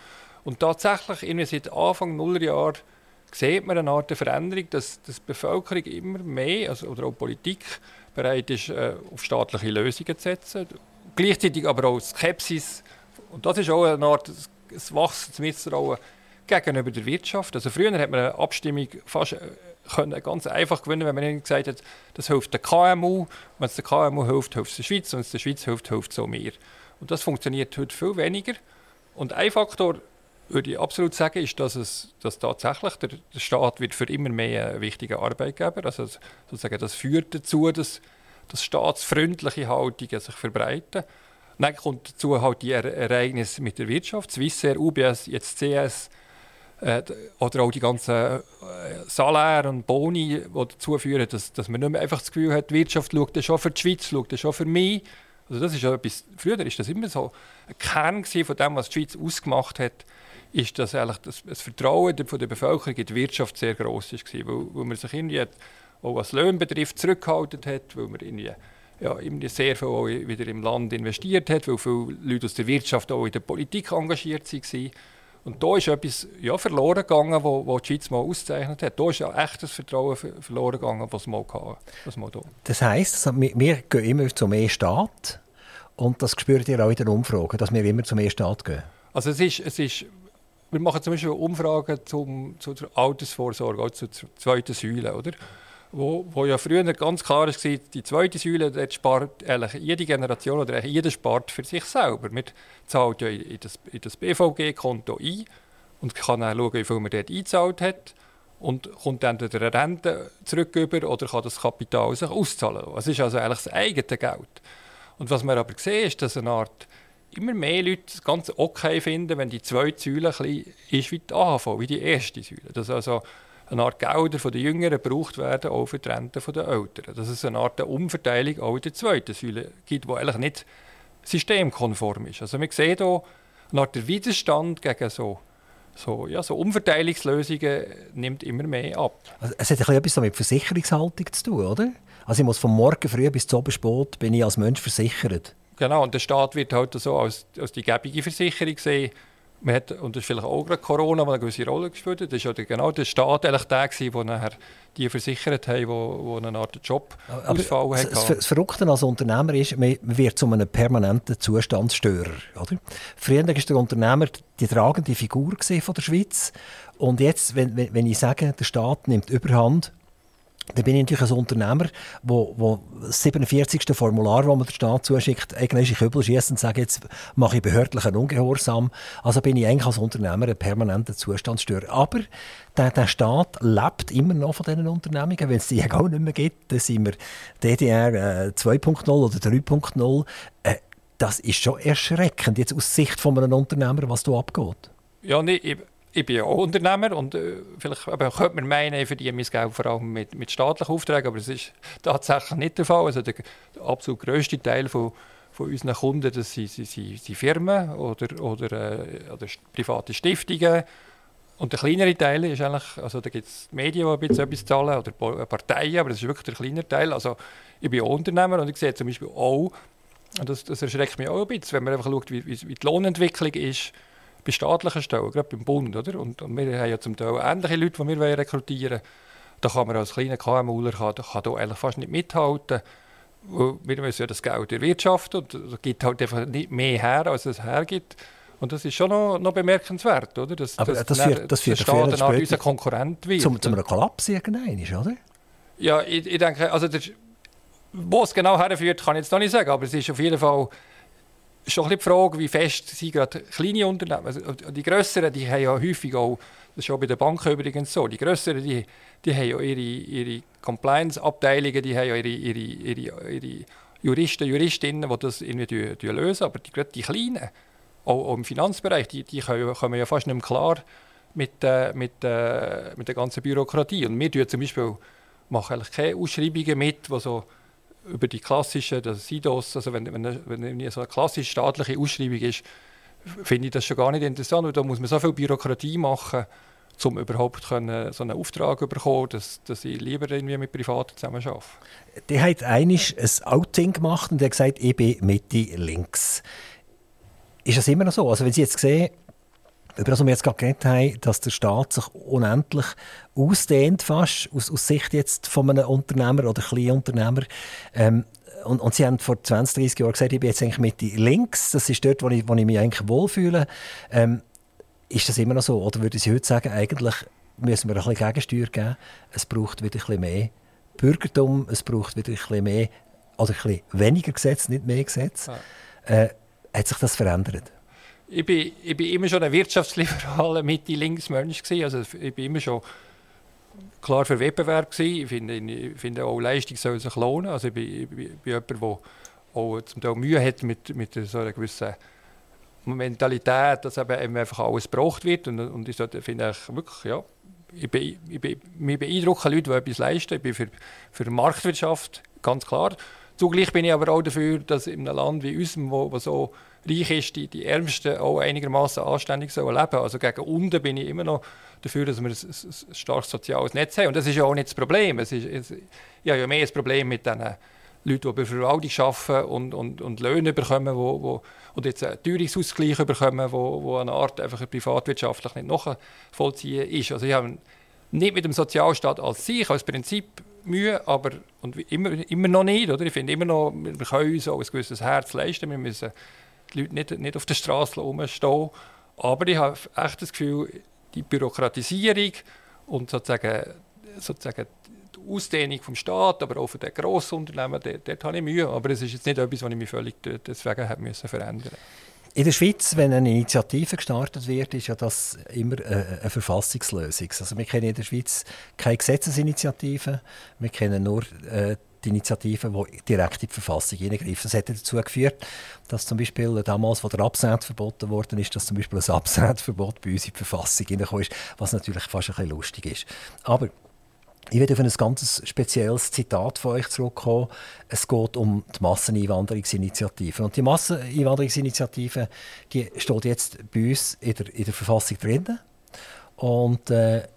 Und tatsächlich, irgendwie seit Anfang Nullerjahr sieht man eine Art Veränderung, dass, dass die Bevölkerung immer mehr, also, oder auch Politik, bereit ist, äh, auf staatliche Lösungen zu setzen. Gleichzeitig aber auch Skepsis. Und das ist auch eine Art ein wachsendes Misstrauen gegenüber der Wirtschaft. Also früher hat man eine Abstimmung fast äh, können ganz einfach gewinnen, wenn man ihnen gesagt hat, das hilft der KMU. Wenn es der KMU hilft, hilft es der Schweiz. Wenn es der Schweiz hilft, hilft es auch mir. Und das funktioniert heute viel weniger. Und ein Faktor, würde ich absolut sagen, ist, dass, es, dass tatsächlich der, der Staat wird für immer mehr ein wichtiger Arbeitgeber. Also das führt dazu, dass, dass staatsfreundliche Haltungen sich verbreiten. Dann kommt dazu halt die Ereignisse mit der Wirtschaft. Swissair, UBS, jetzt CS, äh, oder auch die ganzen äh, Saläre und Boni, die dazu führen, dass, dass man nicht mehr einfach das Gefühl hat, die Wirtschaft schaut schon für die Schweiz, schaut schon für mich. Also das ist etwas, früher war das immer so ein Kern von dem, was die Schweiz ausgemacht hat, ist, dass eigentlich das, das Vertrauen der, von der Bevölkerung in die Wirtschaft sehr groß war, weil, weil man sich irgendwie auch was Löhne betrifft zurückgehalten hat, weil man irgendwie ja, sehr viel wieder im Land investiert hat, weil viele Leute aus der Wirtschaft auch in der Politik engagiert waren. Und da ist etwas ja, verloren gegangen, wo, wo die Schweiz mal ausgezeichnet hat. Da ist ja echtes Vertrauen verloren gegangen, was mal hatte. Was mal da. Das heisst, also wir, wir gehen immer zu mehr Staat. Und das spürt ihr auch in den Umfragen, dass wir immer zu mehr Staat gehen. Also es ist, es ist wir machen zum Beispiel Umfragen zum, zur Altersvorsorge, also zur zweiten Säule. Oder? Wo, wo ja früher ganz klar war, die zweite Säule, dort spart eigentlich jede Generation oder jeder spart für sich selber. Man zahlt ja in das, in das BVG-Konto ein und kann dann schauen, wie viel man dort eingezahlt hat und kommt dann der Rente zurück über oder kann das Kapital sich auszahlen. Es ist also eigentlich das eigene Geld. Und was wir aber sehen, ist, dass eine Art immer mehr Leute es ganz okay finden, wenn die zweite Säule ein bisschen ist wie die AHV, wie die erste Säule. Das also eine Art Gelder von den Jüngeren gebraucht werden, auch für die Rente der Älteren. Dass es eine Art Umverteilung auch in der zweiten Säule gibt, die eigentlich nicht systemkonform ist. Also wir sehen hier eine Art der Widerstand gegen so so, ja, so Umverteilungslösungen nimmt immer mehr ab. Also es hat etwas mit Versicherungshaltung zu tun, oder? Also ich muss von morgen früh bis zum spät bin ich als Mensch versichert. Genau, und der Staat wird halt so als, als die gebige Versicherung sehen, man hat, und das ist vielleicht auch gerade Corona, das eine gewisse Rolle gespielt hat. Das war ja genau der Staat eigentlich der, der nachher die versichert haben, die eine Art Jobausfall hatten. Das, das Verrückte als Unternehmer ist, man wird zu einem permanenten Zustandsstörer. Oder? Früher war der Unternehmer die tragende Figur von der Schweiz. Und jetzt, wenn, wenn ich sage, der Staat nimmt Überhand, dann bin ich natürlich ein Unternehmer, wo, wo das 47. Formular, das man der Staat zuschickt, eigentlich in schießt und sagt, jetzt mache ich behördlichen Ungehorsam. Also bin ich eigentlich als Unternehmer ein permanenter Zustandsstörer. Aber der, der Staat lebt immer noch von diesen Unternehmungen. Wenn es die auch nicht mehr gibt, dann sind wir DDR äh, 2.0 oder 3.0. Äh, das ist schon erschreckend, jetzt aus Sicht von einem Unternehmer, was da abgeht. Ja, nee, ich bin ja auch Unternehmer und äh, vielleicht aber könnte man meinen, ich verdiene mein Geld vor allem mit, mit staatlichen Aufträgen, aber das ist tatsächlich nicht der Fall. Also der, der absolut grösste Teil von, von unseren Kunden das sind, sind, sind Firmen oder, oder, äh, oder private Stiftungen. Und der kleinere Teil ist eigentlich, also da gibt es Medien, die ein bisschen etwas zahlen oder Parteien, aber das ist wirklich der kleinere Teil. Also ich bin auch Unternehmer und ich sehe zum Beispiel auch, und das, das erschreckt mich auch ein bisschen, wenn man einfach schaut, wie, wie die Lohnentwicklung ist, bei staatlichen Stellen, gerade beim Bund. Oder? Und, und wir haben ja zum Teil ähnliche Leute, die wir rekrutieren wollen. Da kann man als kleiner KMUler kann, kann da eigentlich fast nicht mithalten. Wir müssen ja das Geld erwirtschaften und es gibt halt einfach nicht mehr her, als es hergibt. Und das ist schon noch, noch bemerkenswert, oder? Dass, Aber dass das führt, das führt der Staat dann unser Konkurrent wird. Zum, zum einem Kollaps irgendwann, oder? Ja, ich, ich denke, also der, wo es genau herführt, kann ich jetzt noch nicht sagen, aber es ist auf jeden Fall schon ein die Frage, wie fest sind gerade kleine Unternehmen. Also die grösseren, die haben ja häufig auch, das ist auch bei den Banken übrigens so, die grösseren, die, die haben ja ihre, ihre Compliance-Abteilungen, die haben ja ihre, ihre, ihre, ihre Juristen, Juristinnen, die das irgendwie lösen. Aber die, gerade die Kleinen, auch, auch, im Finanzbereich, die, die können, kommen ja fast nicht mehr klar mit, äh, mit, äh, mit der ganzen Bürokratie. Und wir tun zum Beispiel machen eigentlich keine Ausschreibungen mit, die so über die klassischen, das SIDOS, also wenn, wenn, wenn so eine klassische staatliche Ausschreibung ist, finde ich das schon gar nicht interessant, weil da muss man so viel Bürokratie machen, um überhaupt können, so einen Auftrag zu bekommen, dass, dass ich lieber irgendwie mit Privaten zusammen arbeite. Der hat eigentlich ein Outing gemacht und hat gesagt, ich bin Mitte links. Ist das immer noch so? Also wenn Sie jetzt sehen, über das wir jetzt gerade geredet haben, dass der Staat sich unendlich ausdehnt, fast aus, aus Sicht jetzt von einem Unternehmer oder Kleinunternehmer. Ähm, und, und, Sie haben vor 20, 30 Jahren gesagt, ich bin jetzt eigentlich Mitte links. Das ist dort, wo ich, wo ich mich eigentlich wohlfühle. Ähm, ist das immer noch so? Oder würde Sie heute sagen, eigentlich müssen wir ein bisschen Gegensteuer geben? Es braucht wieder ein bisschen mehr Bürgertum, es braucht wieder ein bisschen mehr, oder ein bisschen weniger Gesetz, nicht mehr Gesetz. Ja. Äh, hat sich das verändert? Ich bin, ich bin immer schon ein wirtschaftsliberaler Mitte-Links-Mensch Also ich bin immer schon klar für Wettbewerb gewesen. Ich finde, ich finde auch Leistung soll sich lohnen. Also ich bin, ich bin, jemand, der auch zum Teil Mühe hat mit, mit so einer gewissen Mentalität, dass eben einfach alles gebraucht wird. Und, und ich finde ich wirklich, ja, ich, bin, ich bin, mich beeindrucken Leute, die etwas leisten. Ich bin für, für Marktwirtschaft, ganz klar. Zugleich bin ich aber auch dafür, dass in einem Land wie unserem, wo, wo so reich ist, die, die Ärmsten auch einigermaßen anständig sollen leben. Also gegen unten bin ich immer noch dafür, dass wir ein, ein, starkes soziales Netz haben. Und das ist ja auch nicht das Problem. Es ist, es, ich habe ja mehr ein Problem mit den Leuten, die bei Verwaltung arbeiten und, und, und Löhne bekommen, wo, wo, oder jetzt einen Teuerungsausgleich bekommen, wo, wo eine Art einfach privatwirtschaftlich nicht nachvollziehen ist. Also ich habe nicht mit dem Sozialstaat als sich, als Prinzip Mühe, aber und immer, immer noch nicht. Oder? Ich finde immer noch, wir können uns auch ein gewisses Herz leisten. Wir müssen die Leute nicht, nicht auf der Straße rumstehen. Aber ich habe echt das Gefühl, die Bürokratisierung und sozusagen, sozusagen die Ausdehnung vom Staat, aber auch für die grossen Unternehmen, dort, dort habe ich Mühe. Aber es ist jetzt nicht etwas, was ich mich völlig deswegen habe müssen verändern in der Schweiz, wenn eine Initiative gestartet wird, ist ja das immer eine Verfassungslösung. Also wir kennen in der Schweiz keine Gesetzesinitiativen, wir kennen nur äh, die Initiativen, die direkt in die Verfassung hineingreifen. Das hat dazu geführt, dass zum Beispiel damals, als der Absent verboten worden ist, dass zum Beispiel ein Absentverbot bei uns in die Verfassung hineingekommen ist, was natürlich fast ein bisschen lustig ist. Aber ich werde auf ein ganz spezielles Zitat von euch zurückkommen. Es geht um die Masseneinwanderungsinitiative. Und die Masseneinwanderungsinitiative die steht jetzt bei uns in der, in der Verfassung drin. Und äh,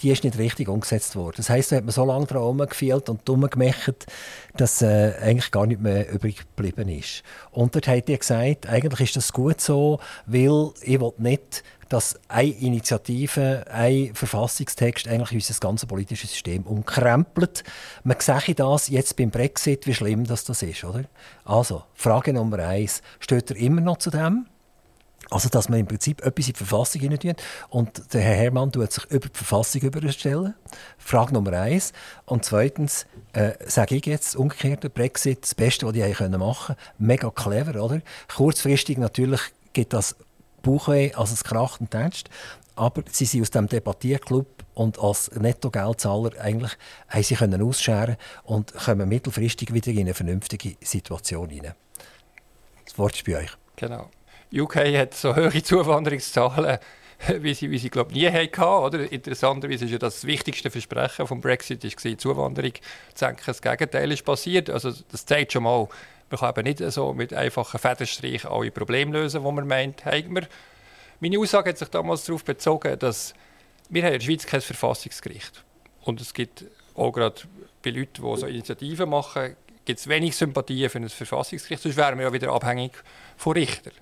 die ist nicht richtig umgesetzt worden. Das heisst, da hat man so lange dran herumgefeilt und dumm dass äh, eigentlich gar nicht mehr übrig geblieben ist. Und dort hat die gesagt, eigentlich ist das gut so, weil ich will nicht, dass eine Initiative, ein Verfassungstext eigentlich unser ganzes politisches System umkrempelt. Man sieht das jetzt beim Brexit, wie schlimm das, ist. Oder? Also, Frage Nummer eins. Steht er immer noch zu dem? Also, dass man im Prinzip etwas in die Verfassung hinein und der Herr Herrmann tut sich über die Verfassung überstellen. Frage Nummer eins. Und zweitens, äh, sage ich jetzt umgekehrt, Brexit, das Beste, was die machen können. Mega clever, oder? Kurzfristig natürlich gibt das Bauchweh, also es kracht und tätscht. Aber sie sind aus dem Debattierclub und als Nettogeldzahler eigentlich haben sie können ausscheren und kommen mittelfristig wieder in eine vernünftige Situation hinein. Das Wort ist bei euch. Genau. UK hat so hohe Zuwanderungszahlen, wie sie, wie sie glaube nie hatten. Oder? Interessanterweise ist ja das wichtigste Versprechen vom Brexit ist gewesen, Zuwanderung zu senken. Das Gegenteil ist passiert. Also das zeigt schon mal, man kann eben nicht so mit einfachen Federstrich alle Probleme lösen, die man meint, haben wir. Meine Aussage hat sich damals darauf bezogen, dass wir in der Schweiz kein Verfassungsgericht und es gibt auch gerade bei Leuten, die so Initiativen machen, gibt es wenig Sympathie für ein Verfassungsgericht, sonst wären wir ja wieder abhängig von Richtern.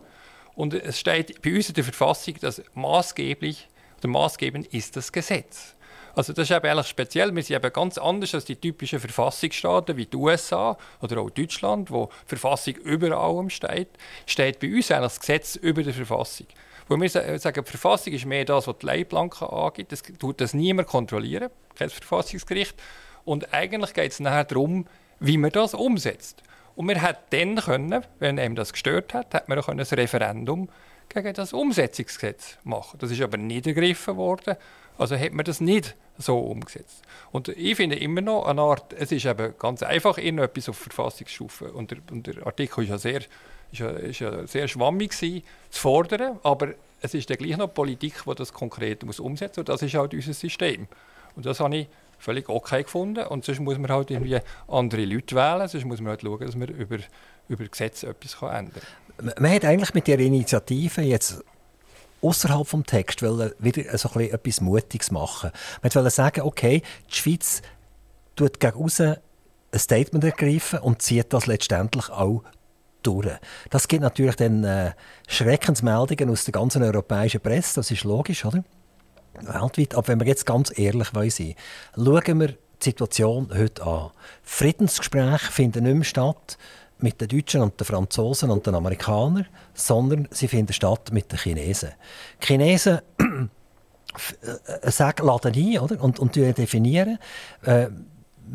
Und es steht bei uns in der Verfassung, dass maßgeblich oder maßgebend ist das Gesetz. Also das ist eben eigentlich speziell. Wir sind eben ganz anders als die typischen Verfassungsstaaten wie die USA oder auch Deutschland, wo die Verfassung über allem steht. Steht bei uns eigentlich das Gesetz über der Verfassung. Wo wir sagen, die Verfassung ist mehr das, was die Leitplanken angeht. Das tut das niemand kontrollieren, kein Verfassungsgericht. Und eigentlich geht es nachher darum, wie man das umsetzt. Und wir hätten dann können, wenn einem das gestört hat, hätte man ein Referendum gegen das Umsetzungsgesetz machen. Das ist aber nicht ergriffen worden. Also hat man das nicht so umgesetzt. Und ich finde immer noch eine Art, es ist eben ganz einfach irgendetwas auf Verfassungsstufe. Und der, und der Artikel ist ja sehr, ist ja, ist ja sehr schwammig gewesen, zu fordern, aber es ist dann gleich noch Politik, die das konkret muss umsetzen muss. Und das ist halt unser System. Und das habe ich völlig okay gefunden. Und sonst muss man halt irgendwie andere Leute wählen, sonst muss man halt schauen, dass man über, über Gesetze etwas ändern kann. Man hat eigentlich mit der Initiative jetzt außerhalb vom Text wieder so ein etwas Mutiges machen. Man wollte sagen, okay, die Schweiz tut gegen außen ein Statement ergreifen und zieht das letztendlich auch durch. Das gibt natürlich dann äh, Schreckensmeldungen aus der ganzen europäischen Presse, das ist logisch, oder? Weltweit. Aber wenn wir jetzt ganz ehrlich sein wollen, schauen wir die Situation heute an. Friedensgespräche finden nicht mehr statt mit den Deutschen und den Franzosen und den Amerikanern, sondern sie finden statt mit den Chinesen. Die Chinesen äh, sagen, laden ein oder? und, und definieren. Äh,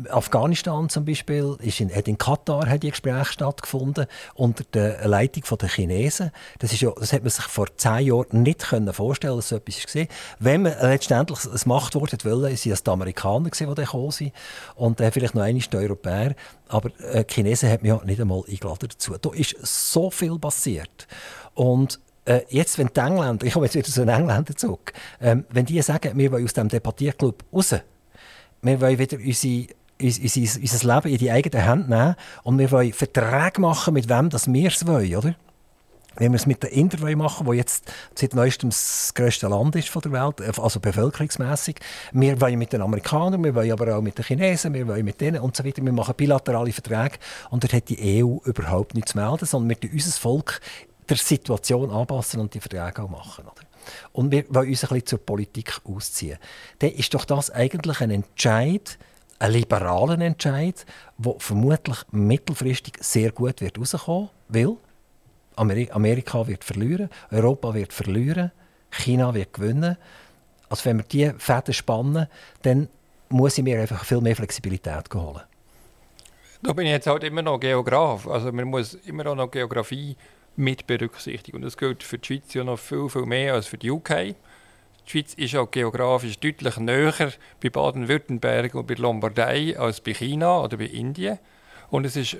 Afghanistan zum Beispiel ist in, hat in Katar hat die Gespräche stattgefunden unter der Leitung der Chinesen. Das, ist ja, das hat man sich vor zehn Jahren nicht können vorstellen, dass so etwas war. Wenn man letztendlich ein Machtwort wollte, sind es die Amerikaner, die da gekommen sind und äh, vielleicht noch einmal die Europäer. Aber äh, die Chinesen haben mich ja nicht einmal eingeladen dazu. Da ist so viel passiert und äh, jetzt, wenn die Engländer, ich komme jetzt wieder zu den Engländern zurück, ähm, wenn die sagen, wir wollen aus dem Debattierclub raus, wir wollen wieder unsere unser, unser Leben in die eigenen Hände nehmen und wir wollen Verträge machen, mit wem das wir es wollen, oder? Wenn wir es mit den Indern machen, wo jetzt seit neuestem das grösste Land ist von der Welt, also bevölkerungsmäßig, wir wollen mit den Amerikanern, wir wollen aber auch mit den Chinesen, wir wollen mit denen und so weiter. Wir machen bilaterale Verträge und dort hat die EU überhaupt nichts zu melden, sondern wir tun unser Volk der Situation anpassen und die Verträge auch machen. Oder? Und wir wollen uns ein bisschen zur Politik ausziehen. Dann ist doch das eigentlich ein Entscheid, einen liberalen Entscheid, der vermutlich mittelfristig sehr gut wird rauskommen will. Amerika wird verlieren, Europa wird verlieren, China wird gewinnen. Also wenn wir diese Fäden spannen, dann muss ich mir einfach viel mehr Flexibilität holen. Da bin ich jetzt halt immer noch Geograf. Also man muss immer noch Geografie mit berücksichtigen. Und das gilt für die Schweiz ja noch viel, viel mehr als für die UK. Die Schweiz ist auch geografisch deutlich näher bei Baden-Württemberg und bei Lombardei als bei China oder bei Indien. Und es ist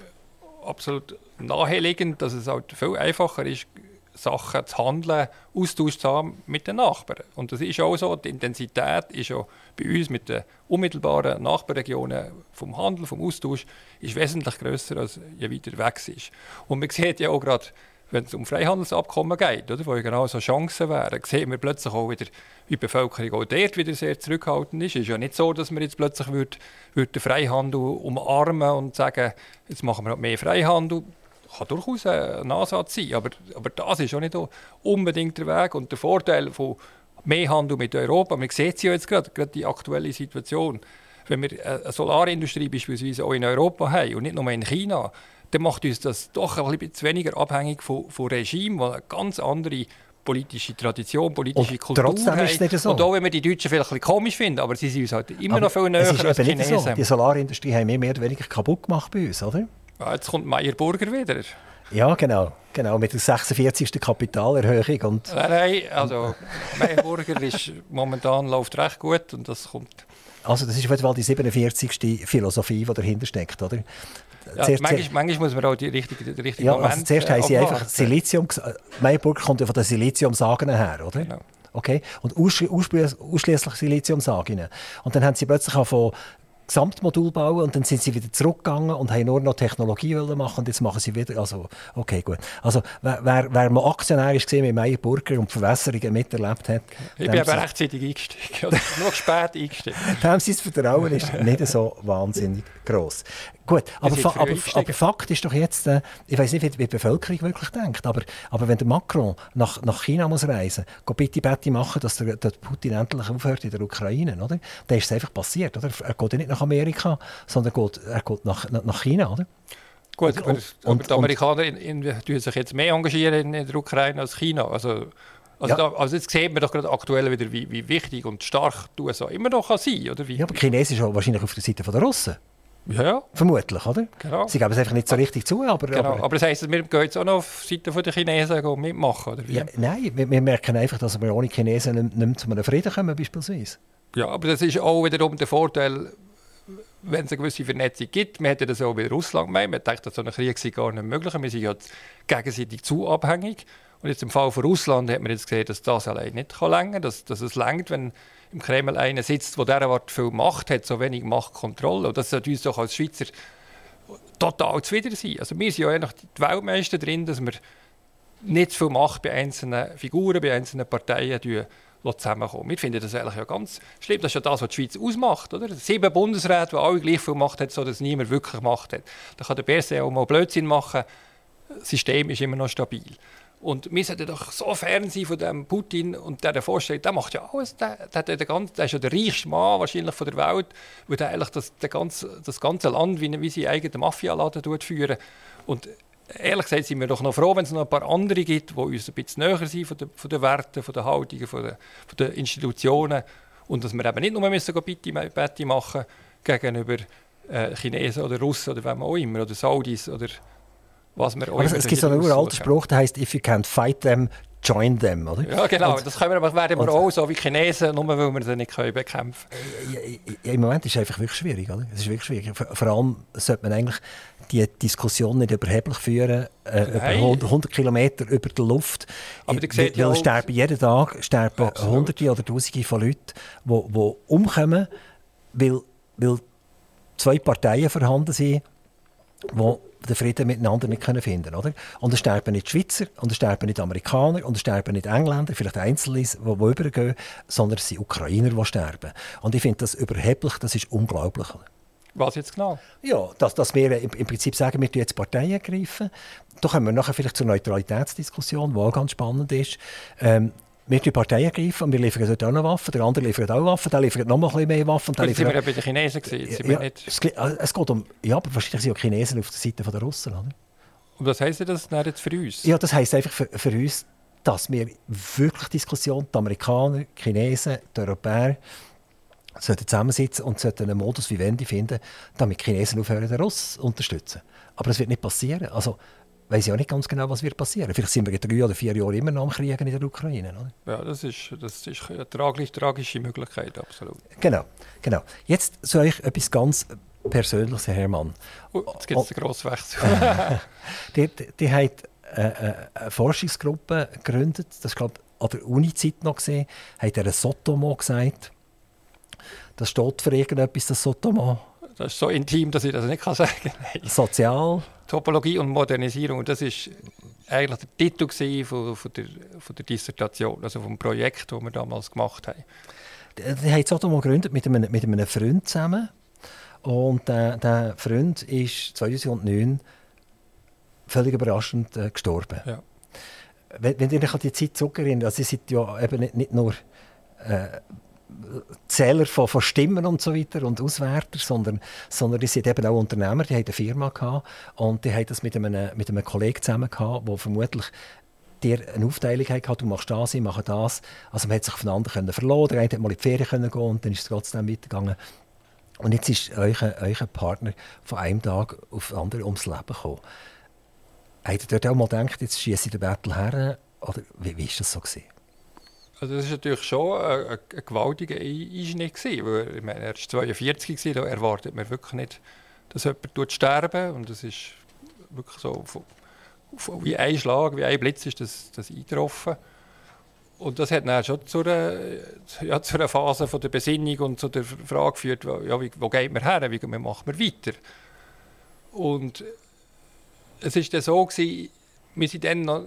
absolut naheliegend, dass es halt viel einfacher ist, Sachen zu handeln, Austausch zu haben mit den Nachbarn. Und das ist auch so, die Intensität ist auch bei uns mit den unmittelbaren Nachbarregionen vom Handel, vom Austausch, ist wesentlich grösser, als je weiter weg ist. Und man sieht ja auch gerade, wenn es um Freihandelsabkommen geht, oder, wo genau so Chancen wären, sehen wir plötzlich auch wieder, wie die Bevölkerung auch dort wieder sehr zurückhaltend ist. Es ist ja nicht so, dass man jetzt plötzlich würde, würde den Freihandel umarmen und sagen, jetzt machen wir mehr Freihandel. Kann durchaus ein Ansatz sein, aber, aber das ist auch nicht unbedingt der Weg. Und der Vorteil von mehr Handel mit Europa, man sieht es ja jetzt gerade, gerade die aktuelle Situation, wenn wir eine Solarindustrie beispielsweise auch in Europa haben und nicht nur in China, dann macht uns das doch ein bisschen weniger abhängig von, von Regimen, die eine ganz andere politische Tradition, politische und Kultur trotzdem haben. Ist es nicht so. Und auch wenn wir die Deutschen vielleicht ein komisch finden, aber sie sind uns halt immer aber noch viel näher als die Chinesen. So. Die Solarindustrie haben wir mehr oder weniger kaputt gemacht bei uns, oder? Ja, jetzt kommt Meyer Burger wieder. Ja, genau. Genau, mit der 46. Kapitalerhöhung. Und nein, nein, also Meyer Burger ist, momentan läuft recht gut und das kommt... Also das ist auf jeden Fall die 47. Philosophie, die dahinter steckt, oder? Ja, zuerst, manchmal, manchmal, muss man auch die richtige, die richtige ja, Moment also Zuerst äh, haben sie einfach Silizium... Mayburg kommt ja von den Siliziumsagen her, oder? Genau. Okay? Und ausschließlich Siliziumsagen. Und dann haben sie plötzlich auch von Gesamtmodul bauen und dann sind sie wieder zurückgegangen und haben nur noch Technologie machen und jetzt machen sie wieder, also okay, gut. Also wer, wer, mal Aktionär ist mit Meyer Burger und Verwässerungen miterlebt hat... Ich bin aber rechtzeitig eingestiegen, nur spät eingestiegen. Dem sein Vertrauen ist nicht so wahnsinnig gross. Gut, aber, aber, aber, Fakt ist doch jetzt, äh, ich weiß nicht, wie, die Bevölkerung wirklich denkt, aber, aber wenn der Macron nach, nach China muss reisen muss, bitte Betty machen, dass der, der, Putin endlich aufhört in der Ukraine, oder? dann ist es einfach passiert. Oder? Er geht nicht nach Amerika, sondern geht, er geht nach, nach China. Oder? Gut, aber, und, aber die Amerikaner in, in, sich jetzt mehr engagieren in, in der Ukraine als China. Also, also, ja. da, also jetzt sieht man doch gerade aktuell wieder, wie, wie wichtig und stark die USA immer noch kann sein kann. Ja, aber China ist wahrscheinlich auf der Seite der Russen. Ja, ja. Vermutlich, oder? Genau. Sie geben es einfach nicht so richtig zu. Aber, genau. aber, aber das heisst, wir gehen jetzt auch noch auf die Seite der Chinesen mitmachen, oder wie? Ja, nein, wir, wir, merken einfach, dass wir ohne Chinesen nicht, nicht zu einem Frieden kommen, beispielsweise. Ja, aber das ist auch wiederum der Vorteil, wenn es eine gewisse Vernetzung gibt. Wir hätten das auch bei Russland gemeint. Man denkt, dass so ein Krieg sei gar nicht möglich Wir sind ja gegenseitig zu abhängig. Und jetzt im Fall von Russland hat man jetzt gesehen, dass das allein nicht länger kann, dass, dass es längt, wenn im Kreml einer sitzt, der derart viel Macht hat, so wenig Machtkontrolle. Und das sollte uns doch als Schweizer total zuwider sein. Also wir sind ja eigentlich die Weltmeister drin, dass wir nicht zu viel Macht bei einzelnen Figuren, bei einzelnen Parteien zusammenkommen. Wir finden das eigentlich ja ganz schlimm. Das ist ja das, was die Schweiz ausmacht. Oder? Sieben Bundesräte, die alle gleich viel Macht haben, sodass niemand wirklich Macht hat. Da kann der BSE auch mal Blödsinn machen. Das System ist immer noch stabil. Und wir sollten doch so fern sein von dem Putin und der, vorstellt, der macht ja alles. Der, der, der, der, der ist ja der reichste Mann wahrscheinlich von der Welt, weil der eigentlich das, der ganze, das ganze Land wie, wie seine eigene Mafialaden führen. Und ehrlich gesagt sind wir doch noch froh, wenn es noch ein paar andere gibt, die uns ein bisschen näher sind von, der, von den Werten, von den Haltungen, von den, von den Institutionen. Und dass wir eben nicht nur müssen Bitte machen gegenüber äh, Chinesen oder Russen oder wem auch immer, oder Saudis oder was wir Aber es gibt so einen uralten Spruch, der heißt «If you can't fight them, join them», oder? Ja, genau. Und, das können wir, werden wir auch so wie Chinesen, nur weil wir sie nicht können bekämpfen können. Im Moment ist es einfach wirklich schwierig, oder? Es ist wirklich schwierig. Vor allem sollte man eigentlich die Diskussion nicht überheblich führen, äh, über 100, 100 Kilometer über die Luft. Aber weil, weil ja sterben jeden Tag sterben Hunderte oder Tausende von Leuten, die umkommen, weil, weil zwei Parteien vorhanden sind, die den Frieden miteinander nicht können finden oder? Und es sterben nicht Schweizer, und es sterben nicht Amerikaner, und es sterben nicht Engländer, vielleicht Einzelne, die, die übergehen, sondern es sind Ukrainer, die sterben. Und ich finde das überheblich, das ist unglaublich. Was jetzt genau? Ja, dass, dass wir im, im Prinzip sagen, wir jetzt Parteien ergreifen. Da kommen wir nachher vielleicht zur Neutralitätsdiskussion, die auch ganz spannend ist. Ähm, wir die Parteien ergreifen und wir liefern dort auch noch Waffen, der andere liefert auch Waffen, der liefert noch mal ein bisschen mehr Waffen. Jetzt sind wir ja bei den Chinesen gewesen. Ja, es, es, geht um, ja, aber wahrscheinlich sind auch Chinesen auf der Seite der Russen. Oder? Und was heisst das jetzt für uns? Ja, das heisst einfach für, für uns, dass wir wirklich Diskussion, die Amerikaner, die Chinesen, die Europäer, sollten zusammensitzen und sollten einen Modus wie Wende finden, damit die Chinesen aufhören, den Russ zu unterstützen. Aber das wird nicht passieren. Also, weiß ich auch nicht ganz genau, was wird passieren. Vielleicht sind wir in drei oder vier Jahren immer noch am Kriegen in der Ukraine. Oder? Ja, das ist, das ist eine tragisch, tragische Möglichkeit, absolut. Genau, genau. Jetzt zu euch etwas ganz Persönliches, Herr Hermann. Uh, jetzt gibt es einen grossen Wechsel. die, die, die hat äh, äh, eine Forschungsgruppe gegründet, das glaube an der Uni-Zeit noch gesehen, hat er ein Sotomo gesagt. Das steht für irgendetwas, das Sotomo. Das ist so intim, dass ich das nicht sagen kann. Sozial. Topologie und Modernisierung, das ist eigentlich der Titel von, von, der, von der Dissertation, also vom Projekt, das wir damals gemacht haben. Die haben Sotomo gegründet mit einem, mit einem Freund zusammen. Und äh, der Freund ist 2009 völlig überraschend äh, gestorben. Ja. Wenn, wenn ihr euch an die Zeit zurückerinnert, also ihr seid ja eben nicht, nicht nur äh, Zähler von, von, Stimmen und so weiter und Auswärter, sondern, sondern die sind eben auch Unternehmer, die haben eine Firma gehabt und die haben das mit einem, mit einem Kollegen zusammen gehabt, der vermutlich dir eine Aufteilung hatte, du machst das, ich mache das. Also man hat sich voneinander können verloren, der eine hat mal in die Ferien können gehen und dann ist es trotzdem weitergegangen. Und jetzt ist euer, euer Partner von einem Tag auf den anderen ums Leben gekommen. Habt ihr dort auch mal gedacht, jetzt schieße ich den Battle her? Oder wie war das so? Gewesen? Also das war natürlich schon ein, ein, gewaltiger Einschnitt. Weil, ich meine, er war 42, gewesen, da erwartet man wirklich nicht, dass jemand sterben Und das ist wirklich so wie ein Schlag, wie ein Blitz ist das, das eingetroffen. Und das hat dann schon zu einer, ja, zu einer Phase von der Besinnung und zu der Frage geführt, ja, wie, wo geht man her, wie, macht man weiter. Und es war dann so, gewesen, wir sind dann noch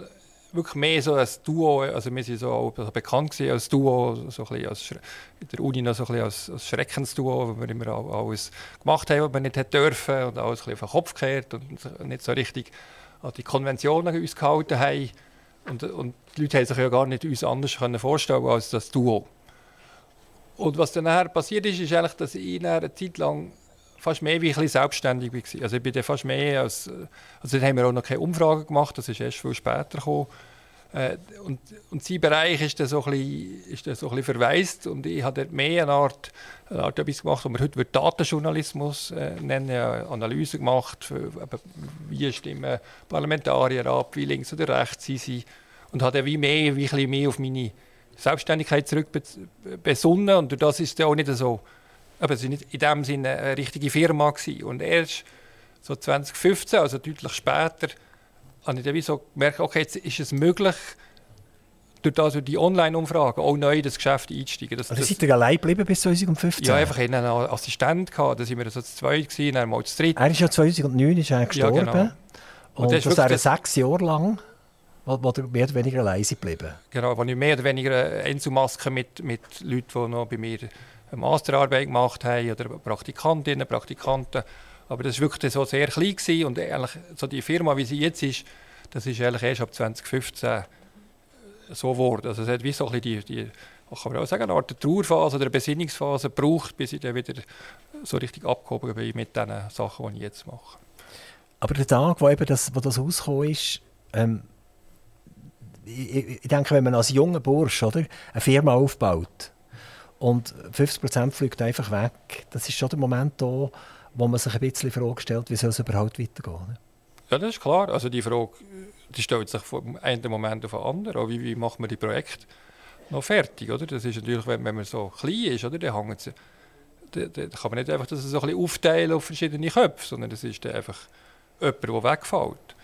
wirklich mehr so als Duo, also wir sind so auch bekannt als Duo, so ein als, in der Uni noch so ein als, als Schreckensduo, wo wir immer alles gemacht haben, was wir nicht dürfen und alles ein auf den Kopf gekehrt und nicht so richtig an die Konventionen uns gehalten haben. Und, und die Leute haben sich ja gar nicht uns anders vorstellen als das Duo. Und was dann passiert ist, ist eigentlich, dass ich eine Zeit lang fast mehr wie ein selbstständig war. Also ich bin dann fast mehr als... Also dann haben wir auch noch keine Umfragen gemacht, das ist erst viel später gekommen. Äh, und, und sein Bereich ist dann so ein bisschen, dann so bisschen verwaist und ich habe dort mehr eine Art, eine Art etwas gemacht, was wir heute Datenjournalismus äh, nennen, ja, Analyse gemacht, für, wie stimmen Parlamentarier ab, wie links oder rechts sie sind und habe dann wie mehr, wie ein mehr auf meine Selbstständigkeit zurück besonnen und das ist ja auch nicht so aber es war nicht in dem Sinne eine richtige Firma. Gewesen. Und erst so 2015, also deutlich später, habe ich dann so gemerkt, okay, jetzt ist es möglich, durch das, die Online-Umfragen auch neu in das Geschäft einzusteigen. Das, also seid ihr allein geblieben bis 2015? Ja, einfach einen Assistent gehabt, da waren wir so zu zweit, gewesen, dann mal zu dritt. Er ist ja 2009 ist er gestorben. Ja, genau. Und, und das, das ist sechs Jahre lang wo, wo mehr oder weniger allein geblieben Genau, wo ich mehr oder weniger Einzelmasken mit, mit Leuten, die noch bei mir eine Masterarbeit gemacht haben oder Praktikantinnen, Praktikanten. Aber das war wirklich so sehr klein gewesen und eigentlich so die Firma, wie sie jetzt ist, das ist eigentlich erst ab 2015 so geworden. Also es hat wie so ein die, die kann man auch sagen, eine Art Trauerphase oder Besinnungsphase gebraucht, bis ich dann wieder so richtig abgehoben bin mit den Sachen, die ich jetzt mache. Aber der Tag, wo, eben das, wo das rausgekommen ist, ähm, ich, ich, denke, wenn man als junger Bursch oder, eine Firma aufbaut, und 50% fliegt einfach weg. Das ist schon der Moment da, wo man sich ein bisschen die Frage stellt, wie soll es überhaupt weitergehen? Ne? Ja, das ist klar. Also die Frage die stellt sich von einem Moment auf den anderen. Wie, wie macht man die Projekte noch fertig? Oder? Das ist natürlich, wenn, man so klein ist, oder, dann, sie, dann, dann kann man nicht einfach das so ein bisschen aufteilen auf verschiedene Köpfe, sondern das ist dann einfach jemand, der wegfällt.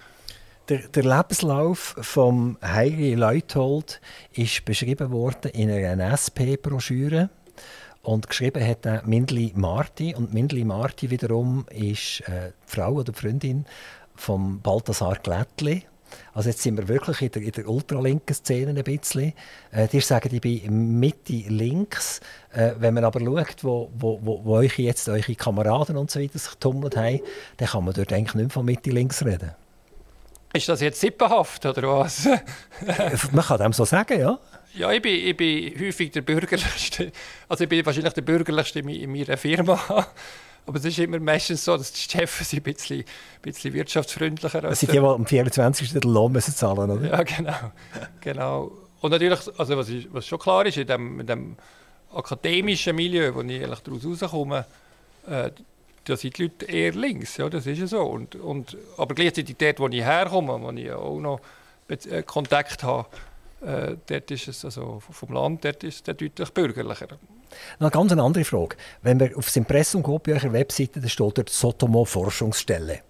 Der, der, Lebenslauf von Heiri Leuthold ist beschrieben worden in einer SP-Broschüre. Und geschrieben hat er Mindli Marti. Und Mindli Marti wiederum ist äh, die Frau oder die Freundin von Balthasar Glättli. Also jetzt sind wir wirklich in der, in der ultralinken Szene ein bisschen. Äh, die sagen, ich bin Mitte links. Äh, wenn man aber schaut, wo, wo, wo, wo euch jetzt eure Kameraden und so weiter sich tummelt haben, dann kann man dort eigentlich nicht mehr von Mitte links reden. Ist das jetzt sippenhaft oder was? Man kann dem so sagen, ja. Ja, ich bin, ich bin häufig der Bürgerlichste. Also ich bin wahrscheinlich der Bürgerlichste in meiner Firma. Aber es ist immer meistens so, dass die Chefs ein bisschen, ein bisschen wirtschaftsfreundlicher sind. Das sind die, die am 24. den Lohn müssen zahlen oder? Ja, genau. genau. Und natürlich, also was, ist, was schon klar ist, in dem, in dem akademischen Milieu, wo ich eigentlich daraus rauskomme, äh, da sind die Leute eher links, ja, das ist ja so. Und, und, aber gleichzeitig dort, wo ich herkomme, wo ich auch noch äh, Kontakt habe, äh, dort ist es also vom Land dort ist es deutlich bürgerlicher. Eine ganz andere Frage. Wenn man aufs Impressum geht, bei eurer Webseite, da steht dort Sotomo Forschungsstelle.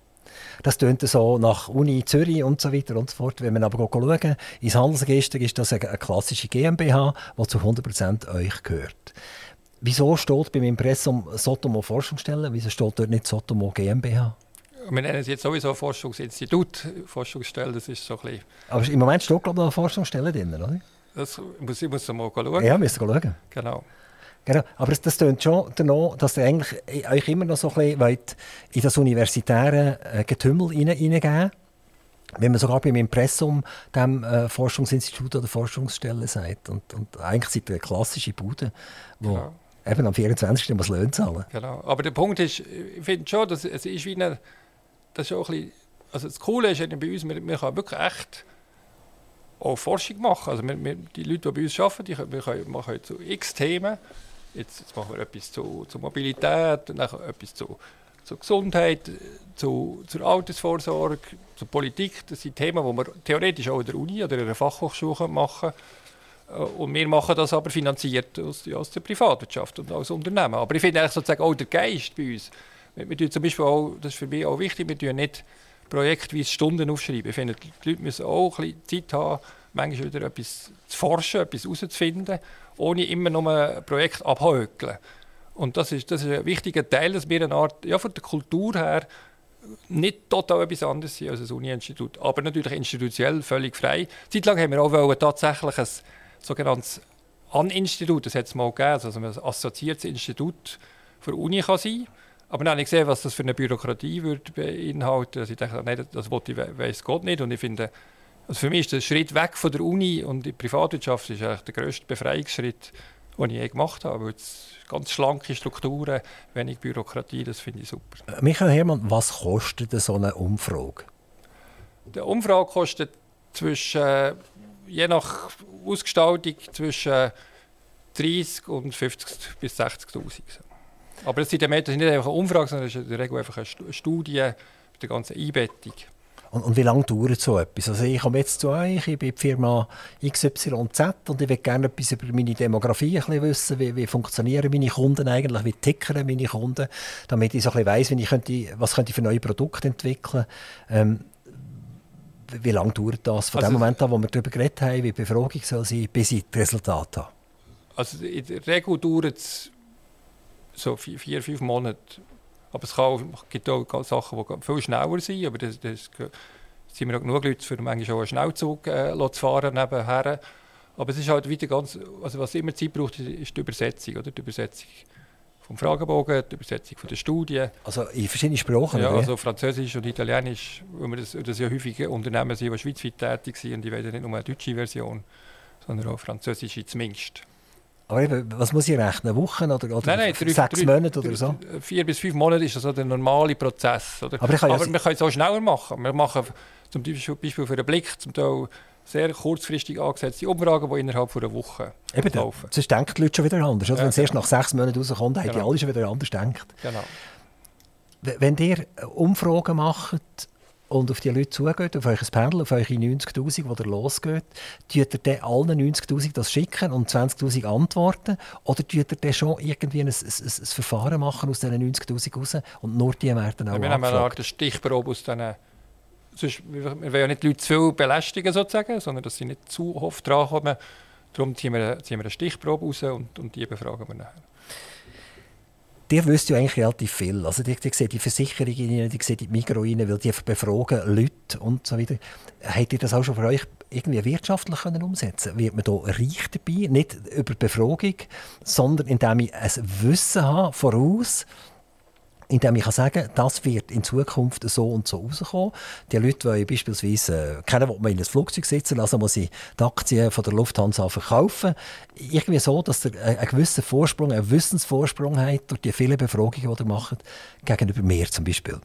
Das tönt so nach Uni Zürich und so weiter und so fort. Wenn man aber schauen, ins Handelsregister ist das eine klassische GmbH, die zu 100% euch gehört. Wieso steht beim Impressum Sotomo Forschungsstelle? Wieso steht dort nicht Sotomo GmbH? Wir nennen es jetzt sowieso Forschungsinstitut, Forschungsstelle, das ist so ein bisschen... Aber im Moment steht, glaube ich, noch eine Forschungsstelle drin, oder? Das muss, ich muss mal schauen. Ja, müssen schauen. Genau. Genau. Aber das, das klingt schon danach, dass ihr eigentlich euch immer noch so ein bisschen wollt in das universitäre äh, Getümmel reingeben wenn man sogar beim Impressum dem äh, Forschungsinstitut oder Forschungsstelle sagt. Und, und eigentlich sind ihr eine klassische Bude, wo genau. Eben am 24. muss Löhne zahlen. Genau. Aber der Punkt ist, ich finde schon, dass es ist wie eine, das ist auch ein bisschen, also das Coole ist bei uns, wir, wir können wirklich echt auch Forschung machen. Also wir, wir, die Leute, die bei uns arbeiten, die, wir können, machen zu x Themen. Jetzt, jetzt machen wir etwas zu, zu Mobilität, dann etwas zu, zu Gesundheit, zu, zur Altersvorsorge, zur Politik. Das sind Themen, die man theoretisch auch in der Uni oder in der Fachhochschule machen kann. Äh, und wir machen das aber finanziert aus, aus der Privatwirtschaft und als Unternehmen. Aber ich finde eigentlich sozusagen auch der Geist bei uns. Wir, wir zum Beispiel auch, das ist für mich auch wichtig, wir tun nicht projektweise Stunden aufschreiben. Ich finde, die Leute müssen auch ein bisschen Zeit haben, manchmal wieder etwas zu forschen, etwas herauszufinden, ohne immer nur ein Projekt abhökeln. Und das ist, das ist ein wichtiger Teil, dass wir eine Art, ja, von der Kultur her nicht total etwas anderes sind als ein Uni-Institut, aber natürlich institutionell völlig frei. Zeitlang haben wir auch tatsächlich ein sogenanntes An-Institut, das hat es mal gegeben, also ein assoziiertes Institut für Uni kann sein. Aber dann habe ich gesehen, was das für eine Bürokratie würde beinhalten. Also ich dachte, nein, das wollte ich, weiß Gott nicht. Und ich finde, also für mich ist der Schritt weg von der Uni und die Privatwirtschaft ist eigentlich der grösste Befreiungsschritt, den ich je gemacht habe. Jetzt ganz schlanke Strukturen, wenig Bürokratie, das finde ich super. Michael Hermann, was kostet so eine Umfrage? Die Umfrage kostet zwischen, je nach Ausgestaltung zwischen 30 und 50 bis 60'000. Aber das sind nicht einfach eine Umfrage, sondern es ist in der Regel einfach eine Studie mit der ganzen Einbettung. Und, und, wie lange dauert so etwas? Also ich komme jetzt zu euch, ich bin die Firma XYZ und ich will gerne etwas über meine Demografie ein bisschen wissen, wie, wie funktionieren meine Kunden eigentlich, wie tickern meine Kunden, damit ich so ein bisschen weiss, ich könnte, was könnte ich für neue Produkte entwickeln ähm, Wie lange dauert das von also, dem Moment an, wo wir darüber geredet haben, wie die Befragung soll sein, bis ich das Resultat habe? Also in der Regel dauert es so vier, vier, fünf Monate aber es auch, gibt auch Sachen, die viel schneller sind, aber das, das sind wir auch genug Leute, für manchmal auch einen Schnellzug äh, zu fahren nebenher. Aber es ist halt wieder ganz, also was immer Zeit braucht, ist die Übersetzung, oder? Die Übersetzung vom Fragebogen, die Übersetzung von der Studie. Also in verschiedenen Sprachen? Ja, also Französisch und Italienisch, weil wir das, das ja häufig Unternehmen sind, die schweizweit tätig sind und die wollen nicht nur eine deutsche Version, sondern auch französische zumindest. Aber eben, was muss ich rechnen? Wochen oder, oder nein, nein, drei, sechs drei, Monate oder so? Vier bis fünf Monate ist so der normale Prozess. Oder? Aber, Aber wir können es auch schneller machen. Wir machen zum Beispiel für einen Blick zum Teil sehr kurzfristig angesetzte Umfragen, die innerhalb einer Woche Eben, laufen. Sonst denken die Leute schon wieder anders. Ja, Wenn es erst nach sechs Monaten rauskommt, genau. haben die alle schon wieder anders gedacht. Genau. Wenn ihr Umfragen macht, und auf die Leute zugeht, auf euch Pendel, auf eure 90'000, die ihr losgeht, tut ihr dann allen 90'000 das schicken und 20'000 antworten? Oder tut ihr dann schon irgendwie ein, ein, ein, Verfahren machen aus diesen 90'000 raus und nur die werden auch ja, Wir haben eine Stichprobe aus diesen... Sonst, wir wollen ja nicht die Leute zu viel belästigen, sozusagen, sondern dass sie nicht zu oft drankommen. Darum ziehen wir, ziehen wir eine Stichprobe raus und, und die befragen wir nachher die wisst ja eigentlich relativ viel. Also die, die sehen die Versicherungen, die sehen die Migros rein, weil die befragen Leute und so weiter. Habt ihr das auch schon für euch irgendwie wirtschaftlich können umsetzen Wird man da reich dabei? Nicht über Befragung, sondern indem ich ein Wissen habe voraus, indem ich sagen kann, das wird in Zukunft so und so rauskommen. Die Leute wollen beispielsweise, äh, keiner will man in ein Flugzeug sitzen also muss ich die Aktien von der Lufthansa verkaufen. Irgendwie so, dass er einen gewissen Vorsprung, einen Wissensvorsprung hat durch die vielen Befragungen, die er macht, gegenüber mir zum Beispiel.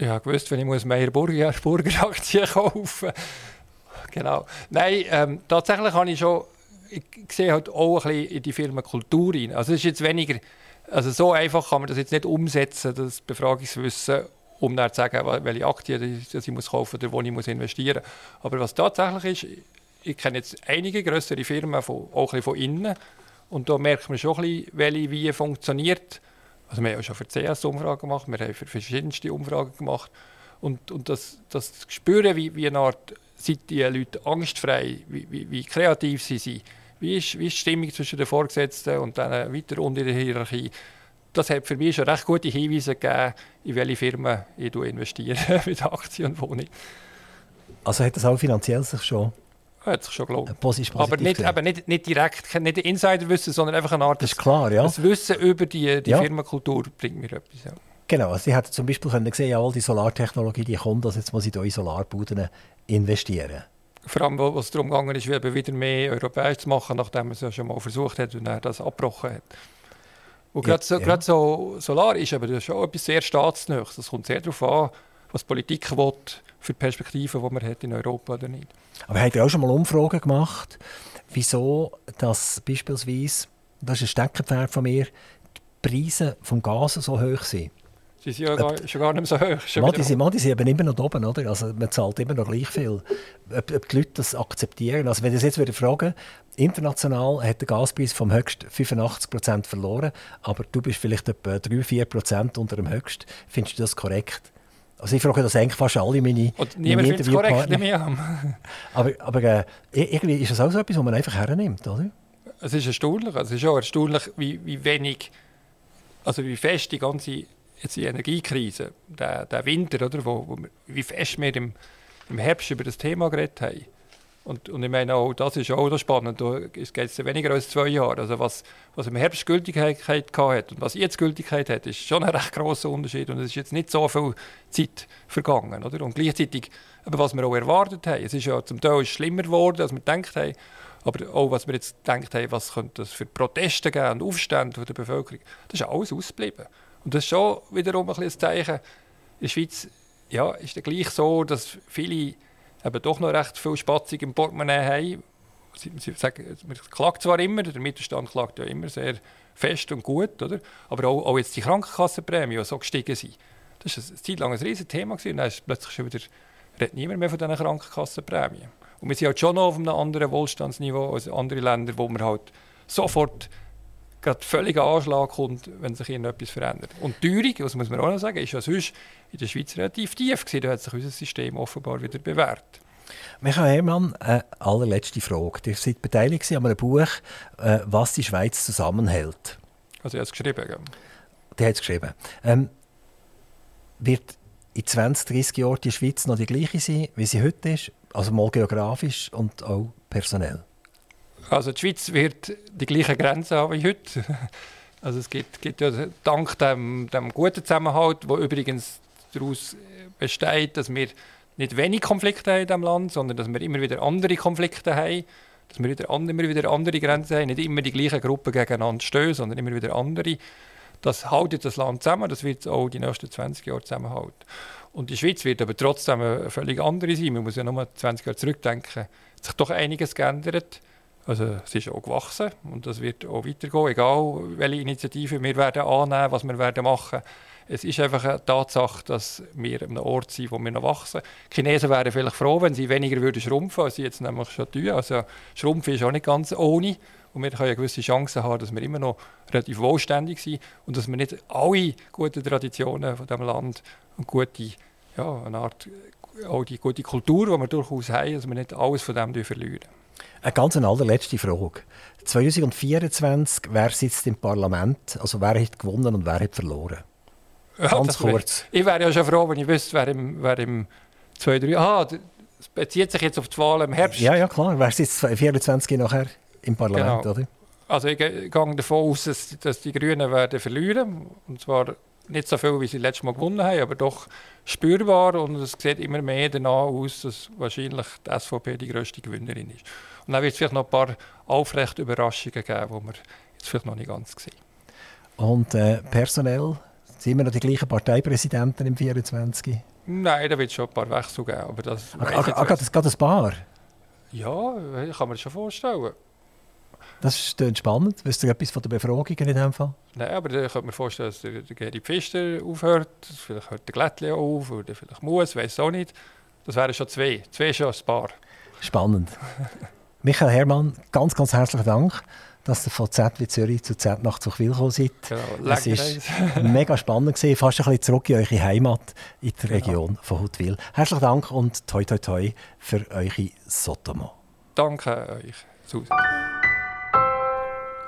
Habe gewusst, wenn ich muss Meyer Burger, Burger Aktien kaufen Genau. Nein, ähm, tatsächlich habe ich schon, ich sehe halt auch ein bisschen in die Firmenkultur rein. Also es ist jetzt weniger also so einfach kann man das jetzt nicht umsetzen, das Befragungswissen, um dann zu sagen, welche Aktien ich muss kaufen oder wo ich muss investieren muss. Aber was tatsächlich ist, ich kenne jetzt einige größere Firmen von, auch ein von innen und da merkt man schon ein bisschen, welche wie funktioniert. Also wir haben ja schon für CS-Umfragen gemacht, wir haben für verschiedenste Umfragen gemacht und, und das, das Spüren, wie, wie eine Art, sind die Leute angstfrei, wie, wie, wie kreativ sie sind, wie ist, wie ist die Stimmung zwischen den Vorgesetzten und dann weiter unter der Hierarchie? das hat für mich schon recht gute Hinweise gegeben, in welche Firmen ich investiere mit Aktien und wo nicht. Also hat das auch finanziell sich schon hat sich schon gelohnt. Positiv, aber nicht, eben nicht, nicht direkt, nicht Insiderwissen, sondern einfach eine Art das ist klar, ja. das Wissen über die, die ja. Firmenkultur bringt mir etwas. Ja. Genau, also sie hätten zum Beispiel können sehen, ja, all die Solartechnologie, die kommt, also jetzt muss ich in Solarbuden investieren. Vor allem, was darum gegangen ist, wieder mehr europäisch zu machen, nachdem man es ja schon mal versucht hat und er das abgebrochen hat. Und gerade so, ja. so Solar ist aber schon etwas sehr staatsnächs. Es kommt sehr darauf an, was die Politik will, für die Perspektiven, die man hat in Europa oder nicht. Aber habt ihr auch schon mal Umfragen gemacht, wieso dass beispielsweise, das ist ein Steckenpferd von mir, die Preise vom Gas so hoch sind? Sie sind ja gar, schon gar nicht mehr so hoch. Schon die, sind, die sind eben immer noch oben, oder? Also man zahlt immer noch gleich viel. Ob, ob die Leute das akzeptieren. Also wenn ich jetzt wieder frage, international hat der Gaspreis vom höchsten 85% verloren, aber du bist vielleicht etwa 3-4% unter dem höchsten. Findest du das korrekt? Also ich frage das eigentlich fast alle meine, Und niemand meine Interviewpartner. Korrekt, aber aber äh, irgendwie ist das auch so etwas, was man einfach hernimmt, oder? Es ist erstaunlich. Es ist auch erstaunlich, wie, wie wenig, also wie fest die ganze jetzt die Energiekrise, der, der Winter, oder, wo, wo wir, wie fest wir im, im Herbst über das Thema geredet haben. Und, und ich meine auch, das ist auch spannend, da geht es weniger als zwei Jahre. Also was, was im Herbst Gültigkeit hat und was jetzt Gültigkeit hat, ist schon ein recht grosser Unterschied und es ist jetzt nicht so viel Zeit vergangen. Oder? Und gleichzeitig, aber was wir auch erwartet haben, es ist ja zum Teil schlimmer geworden, als wir gedacht haben, aber auch was wir jetzt gedacht haben, was könnte es für Proteste geben und Aufstände der Bevölkerung, das ist alles ausgeblieben. Und das ist schon wiederum ein, ein Zeichen. In der Schweiz ja, ist es gleich so, dass viele eben doch noch recht viel Spatzig im Portemonnaie haben. Sie, sie sagen, man klagt zwar immer, der Mittelstand klagt ja immer sehr fest und gut, oder? aber auch, auch jetzt die Krankenkassenprämien, die so gestiegen sind. Das war eine Zeit lang ein riesiges Thema. Und dann ist plötzlich schon wieder, redet niemand mehr von diesen Krankenkassenprämien. Und wir sind halt schon noch auf einem anderen Wohlstandsniveau als andere Länder, wo man halt sofort gerade völliger Anschlag kommt, wenn sich irgendetwas verändert. Und die Teuerung, das muss man auch noch sagen, ist ja sonst in der Schweiz relativ tief gewesen. Da hat sich unser System offenbar wieder bewährt. Michael Herrmann, eine allerletzte Frage. Ihr seid beteiligt an einem Buch, äh, «Was die Schweiz zusammenhält». Also er hat es geschrieben, ja. Der hat es geschrieben. Ähm, wird in 20, 30 Jahren die Schweiz noch die gleiche sein, wie sie heute ist? Also mal geografisch und auch personell? Also die Schweiz wird die gleichen Grenzen haben wie heute. Also es gibt, gibt ja dank dem, dem guten Zusammenhalt, wo übrigens daraus besteht, dass wir nicht wenig Konflikte haben in diesem Land, sondern dass wir immer wieder andere Konflikte haben, dass wir wieder, immer wieder andere Grenzen haben, nicht immer die gleichen Gruppen gegeneinander stehen, sondern immer wieder andere. Das hält das Land zusammen, das wird auch die nächsten 20 Jahre zusammenhalten. Und die Schweiz wird aber trotzdem eine völlig andere sein. Man muss ja nur 20 Jahre zurückdenken. Es hat sich doch einiges geändert. Also es ist auch gewachsen und das wird auch weitergehen, egal welche Initiative wir werden annehmen, was wir werden machen. Es ist einfach eine Tatsache, dass wir an einem Ort sind, wo wir noch wachsen. Die Chinesen wären vielleicht froh, wenn sie weniger würden schrumpfen, als sie jetzt nämlich schon tun. Also Schrumpfen ist auch nicht ganz ohne und wir können eine gewisse Chance haben, dass wir immer noch relativ wohlständig sind und dass wir nicht alle guten Traditionen von diesem Land und gute, ja, eine Art, auch die gute Kultur, die wir durchaus haben, dass wir nicht alles von dem verlieren. Eine ganz allerletzte Frage. 2024, wer sitzt im Parlament? Also wer hat gewonnen und wer hat verloren? Ganz ja, kurz. ich wäre ja schon froh, wenn ich wüsste, wer im, wer im 2, 3... Ah, das bezieht sich jetzt auf die Wahl im Herbst. Ja, ja, klar. Wer sitzt 2024 nachher im Parlament, genau. oder? Also ich gehe davon aus, dass, dass die Grünen werden verlieren. Und zwar nicht so viel, wie sie letztes Mal gewonnen haben, aber doch spürbar. Und es sieht immer mehr danach aus, dass wahrscheinlich die SVP die grösste Gewinnerin ist. Und dann wird es vielleicht noch ein paar aufrechte Überraschungen geben, die wir jetzt vielleicht noch nicht ganz sehen. Und äh, personell sind wir noch die gleichen Parteipräsidenten im 24? Nein, da wird es schon ein paar Wechsel geben. Aber das ach, ach, ach, das geht ein paar? Ja, kann man das schon vorstellen. Das ist spannend. Wisst ihr etwas von der Befragung in diesem Fall? Nein, aber da könnte man vorstellen, dass der, der Geri Pfister aufhört. Vielleicht hört der Glättli auf oder vielleicht muss, weiß auch nicht. Das wären schon zwei. Zwei schon ein Paar. Spannend. Michael Herrmann, ganz, ganz herzlichen Dank, dass ihr von Z wie Zürich zu Z nach Zuchwil gekommen seid. Genau, es war mega spannend, gewesen, fast ein bisschen zurück in eure Heimat in der genau. Region von Huttwil. Herzlichen Dank und toi toi toi für eure Sotomo. Danke euch. Susan.